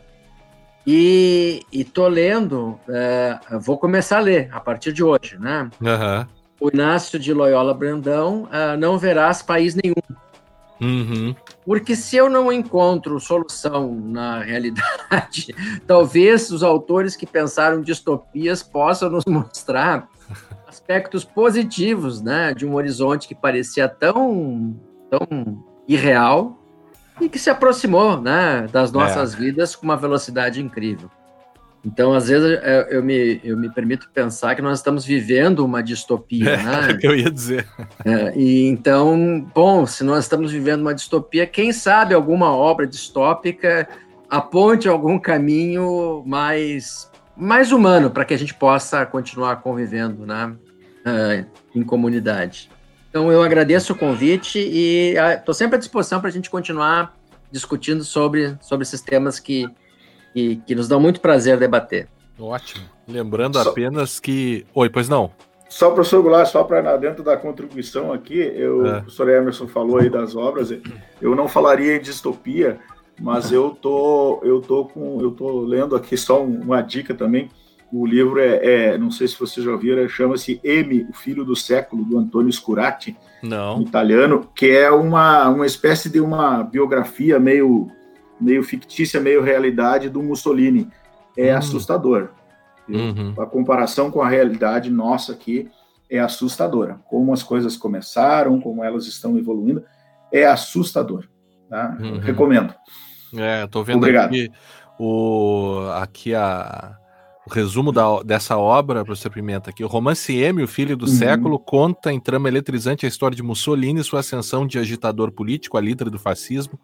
E, e tô lendo, uh, vou começar a ler a partir de hoje, né? Uhum o Inácio de Loyola Brandão, uh, não verás país nenhum. Uhum. Porque se eu não encontro solução na realidade, talvez os autores que pensaram distopias possam nos mostrar aspectos positivos, né, de um horizonte que parecia tão, tão irreal e que se aproximou, né, das nossas é. vidas com uma velocidade incrível. Então, às vezes, eu me, eu me permito pensar que nós estamos vivendo uma distopia, é, né? É o que eu ia dizer. É, e então, bom, se nós estamos vivendo uma distopia, quem sabe alguma obra distópica aponte algum caminho mais, mais humano para que a gente possa continuar convivendo, né? Uh, em comunidade. Então, eu agradeço o convite e estou uh, sempre à disposição para a gente continuar discutindo sobre, sobre esses temas que que, que nos dão muito prazer debater. Ótimo. Lembrando só, apenas que. Oi, pois não. Só, professor Goulart, só para dentro da contribuição aqui, eu, é. o professor Emerson falou aí das obras, eu não falaria em distopia, mas eu tô, eu tô com, eu tô lendo aqui só uma dica também. O livro é, é não sei se vocês já ouviram, chama-se M, o Filho do Século, do Antônio Scurati, não. italiano, que é uma, uma espécie de uma biografia meio meio fictícia, meio realidade do Mussolini. É uhum. assustador. Uhum. A comparação com a realidade nossa aqui é assustadora. Como as coisas começaram, como elas estão evoluindo, é assustador. Tá? Uhum. Recomendo. É, tô vendo Obrigado. aqui o aqui a o resumo da, dessa obra, professor Pimenta, aqui. O romance M, o filho do uhum. século, conta em trama eletrizante a história de Mussolini e sua ascensão de agitador político, a líder do fascismo,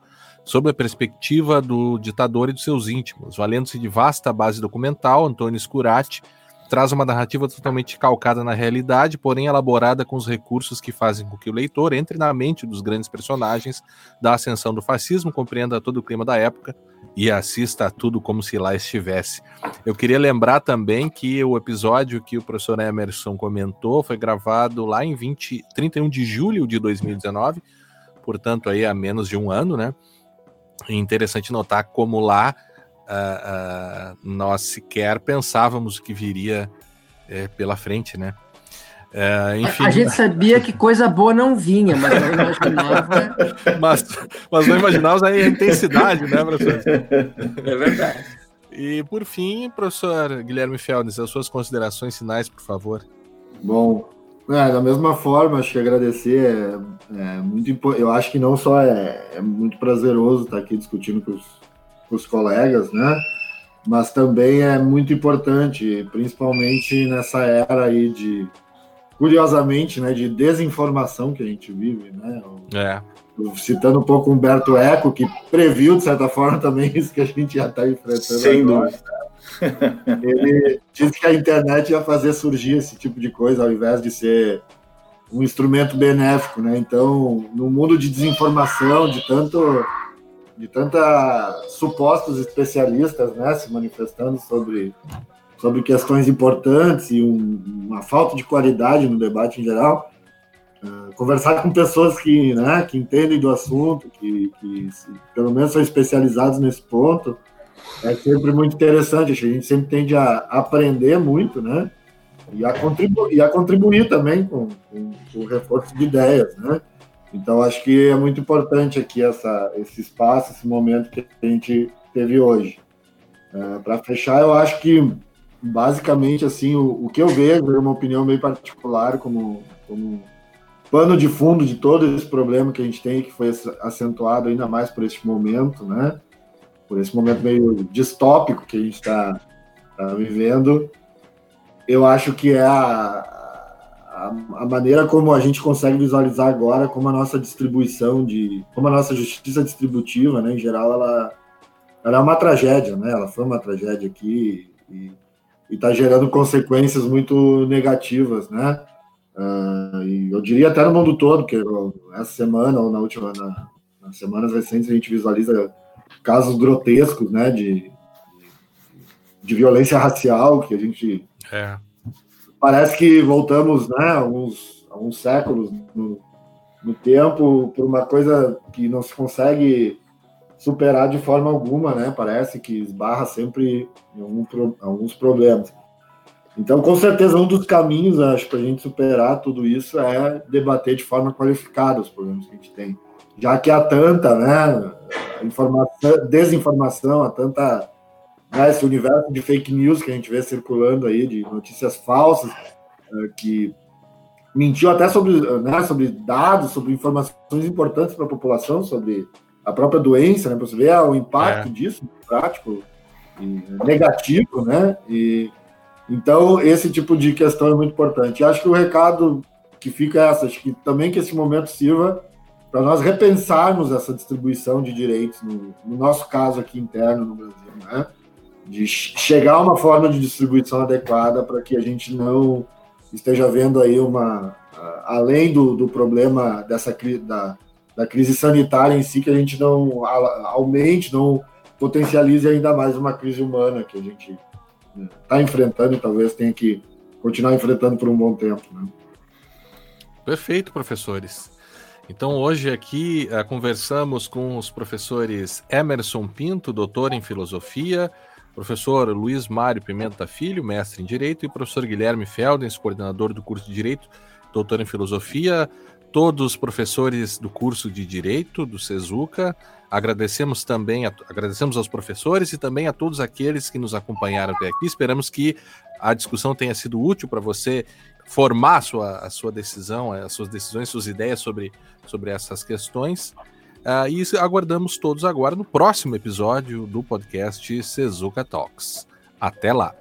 sob a perspectiva do ditador e dos seus íntimos. Valendo-se de vasta base documental, Antônio Scurati traz uma narrativa totalmente calcada na realidade, porém elaborada com os recursos que fazem com que o leitor entre na mente dos grandes personagens da ascensão do fascismo, compreenda todo o clima da época e assista a tudo como se lá estivesse. Eu queria lembrar também que o episódio que o professor Emerson comentou foi gravado lá em 20, 31 de julho de 2019, portanto aí há menos de um ano, né? É interessante notar como lá uh, uh, nós sequer pensávamos o que viria uh, pela frente, né? Uh, enfim... A gente sabia que coisa boa não vinha, mas não imaginava. mas, mas não imaginávamos a intensidade, né, professor? É verdade. E por fim, professor Guilherme Feldes, as suas considerações finais, por favor. Bom, é, da mesma forma, acho que agradecer é, é muito Eu acho que não só é, é muito prazeroso estar aqui discutindo com os, com os, colegas, né? Mas também é muito importante, principalmente nessa era aí de, curiosamente, né, de desinformação que a gente vive, né? É. Citando um pouco Humberto Eco, que previu, de certa forma, também isso que a gente já está enfrentando Sem agora. Dúvida. Ele disse que a internet ia fazer surgir esse tipo de coisa, ao invés de ser um instrumento benéfico, né? Então, no mundo de desinformação, de tanto de tanta supostos especialistas, né, se manifestando sobre sobre questões importantes e um, uma falta de qualidade no debate em geral. Uh, conversar com pessoas que, né, que entendem do assunto, que, que se, pelo menos são especializados nesse ponto, é sempre muito interessante. A gente sempre tende a aprender muito, né? E a contribuir, e a contribuir também com, com, com o reforço de ideias, né? Então, acho que é muito importante aqui essa, esse espaço, esse momento que a gente teve hoje. Uh, Para fechar, eu acho que basicamente, assim, o, o que eu vejo é uma opinião meio particular, como, como pano de fundo de todo esse problema que a gente tem, que foi acentuado ainda mais por este momento, né? Por esse momento meio distópico que a gente está tá vivendo. Eu acho que é a, a, a, maneira como a gente consegue visualizar agora como a nossa distribuição de como a nossa justiça distributiva, né, em geral, ela, ela é uma tragédia, né? Ela foi uma tragédia aqui e está gerando consequências muito negativas, né? Uh, e eu diria até no mundo todo, que essa semana ou na última, na, nas semanas recentes a gente visualiza casos grotescos, né, de, de violência racial que a gente é. parece que voltamos, né, alguns, alguns séculos no, no tempo por uma coisa que não se consegue superar de forma alguma, né? Parece que esbarra sempre em algum, alguns problemas. Então, com certeza, um dos caminhos, acho, para a gente superar tudo isso é debater de forma qualificada os problemas que a gente tem. Já que há tanta, né, informação, desinformação, há tanta, né, esse universo de fake news que a gente vê circulando aí, de notícias falsas, eh, que mentiu até sobre, né, sobre dados, sobre informações importantes para a população, sobre a própria doença, né? Para você ver ah, o impacto é. disso, prático, negativo, né? E então esse tipo de questão é muito importante. E acho que o recado que fica é essa, acho que também que esse momento sirva para nós repensarmos essa distribuição de direitos no, no, nosso caso aqui interno no Brasil, né? De chegar a uma forma de distribuição adequada para que a gente não esteja vendo aí uma além do, do problema dessa da da crise sanitária em si, que a gente não aumente, não potencialize ainda mais uma crise humana que a gente está né, enfrentando e talvez tenha que continuar enfrentando por um bom tempo. Né? Perfeito, professores. Então, hoje aqui uh, conversamos com os professores Emerson Pinto, doutor em filosofia, professor Luiz Mário Pimenta Filho, mestre em Direito, e professor Guilherme Feldens, coordenador do curso de Direito, doutor em Filosofia todos os professores do curso de Direito do Sezuca. Agradecemos também, a, agradecemos aos professores e também a todos aqueles que nos acompanharam até aqui. Esperamos que a discussão tenha sido útil para você formar a sua, a sua decisão, as suas decisões, suas ideias sobre, sobre essas questões. Uh, e aguardamos todos agora no próximo episódio do podcast Sezuka Talks. Até lá!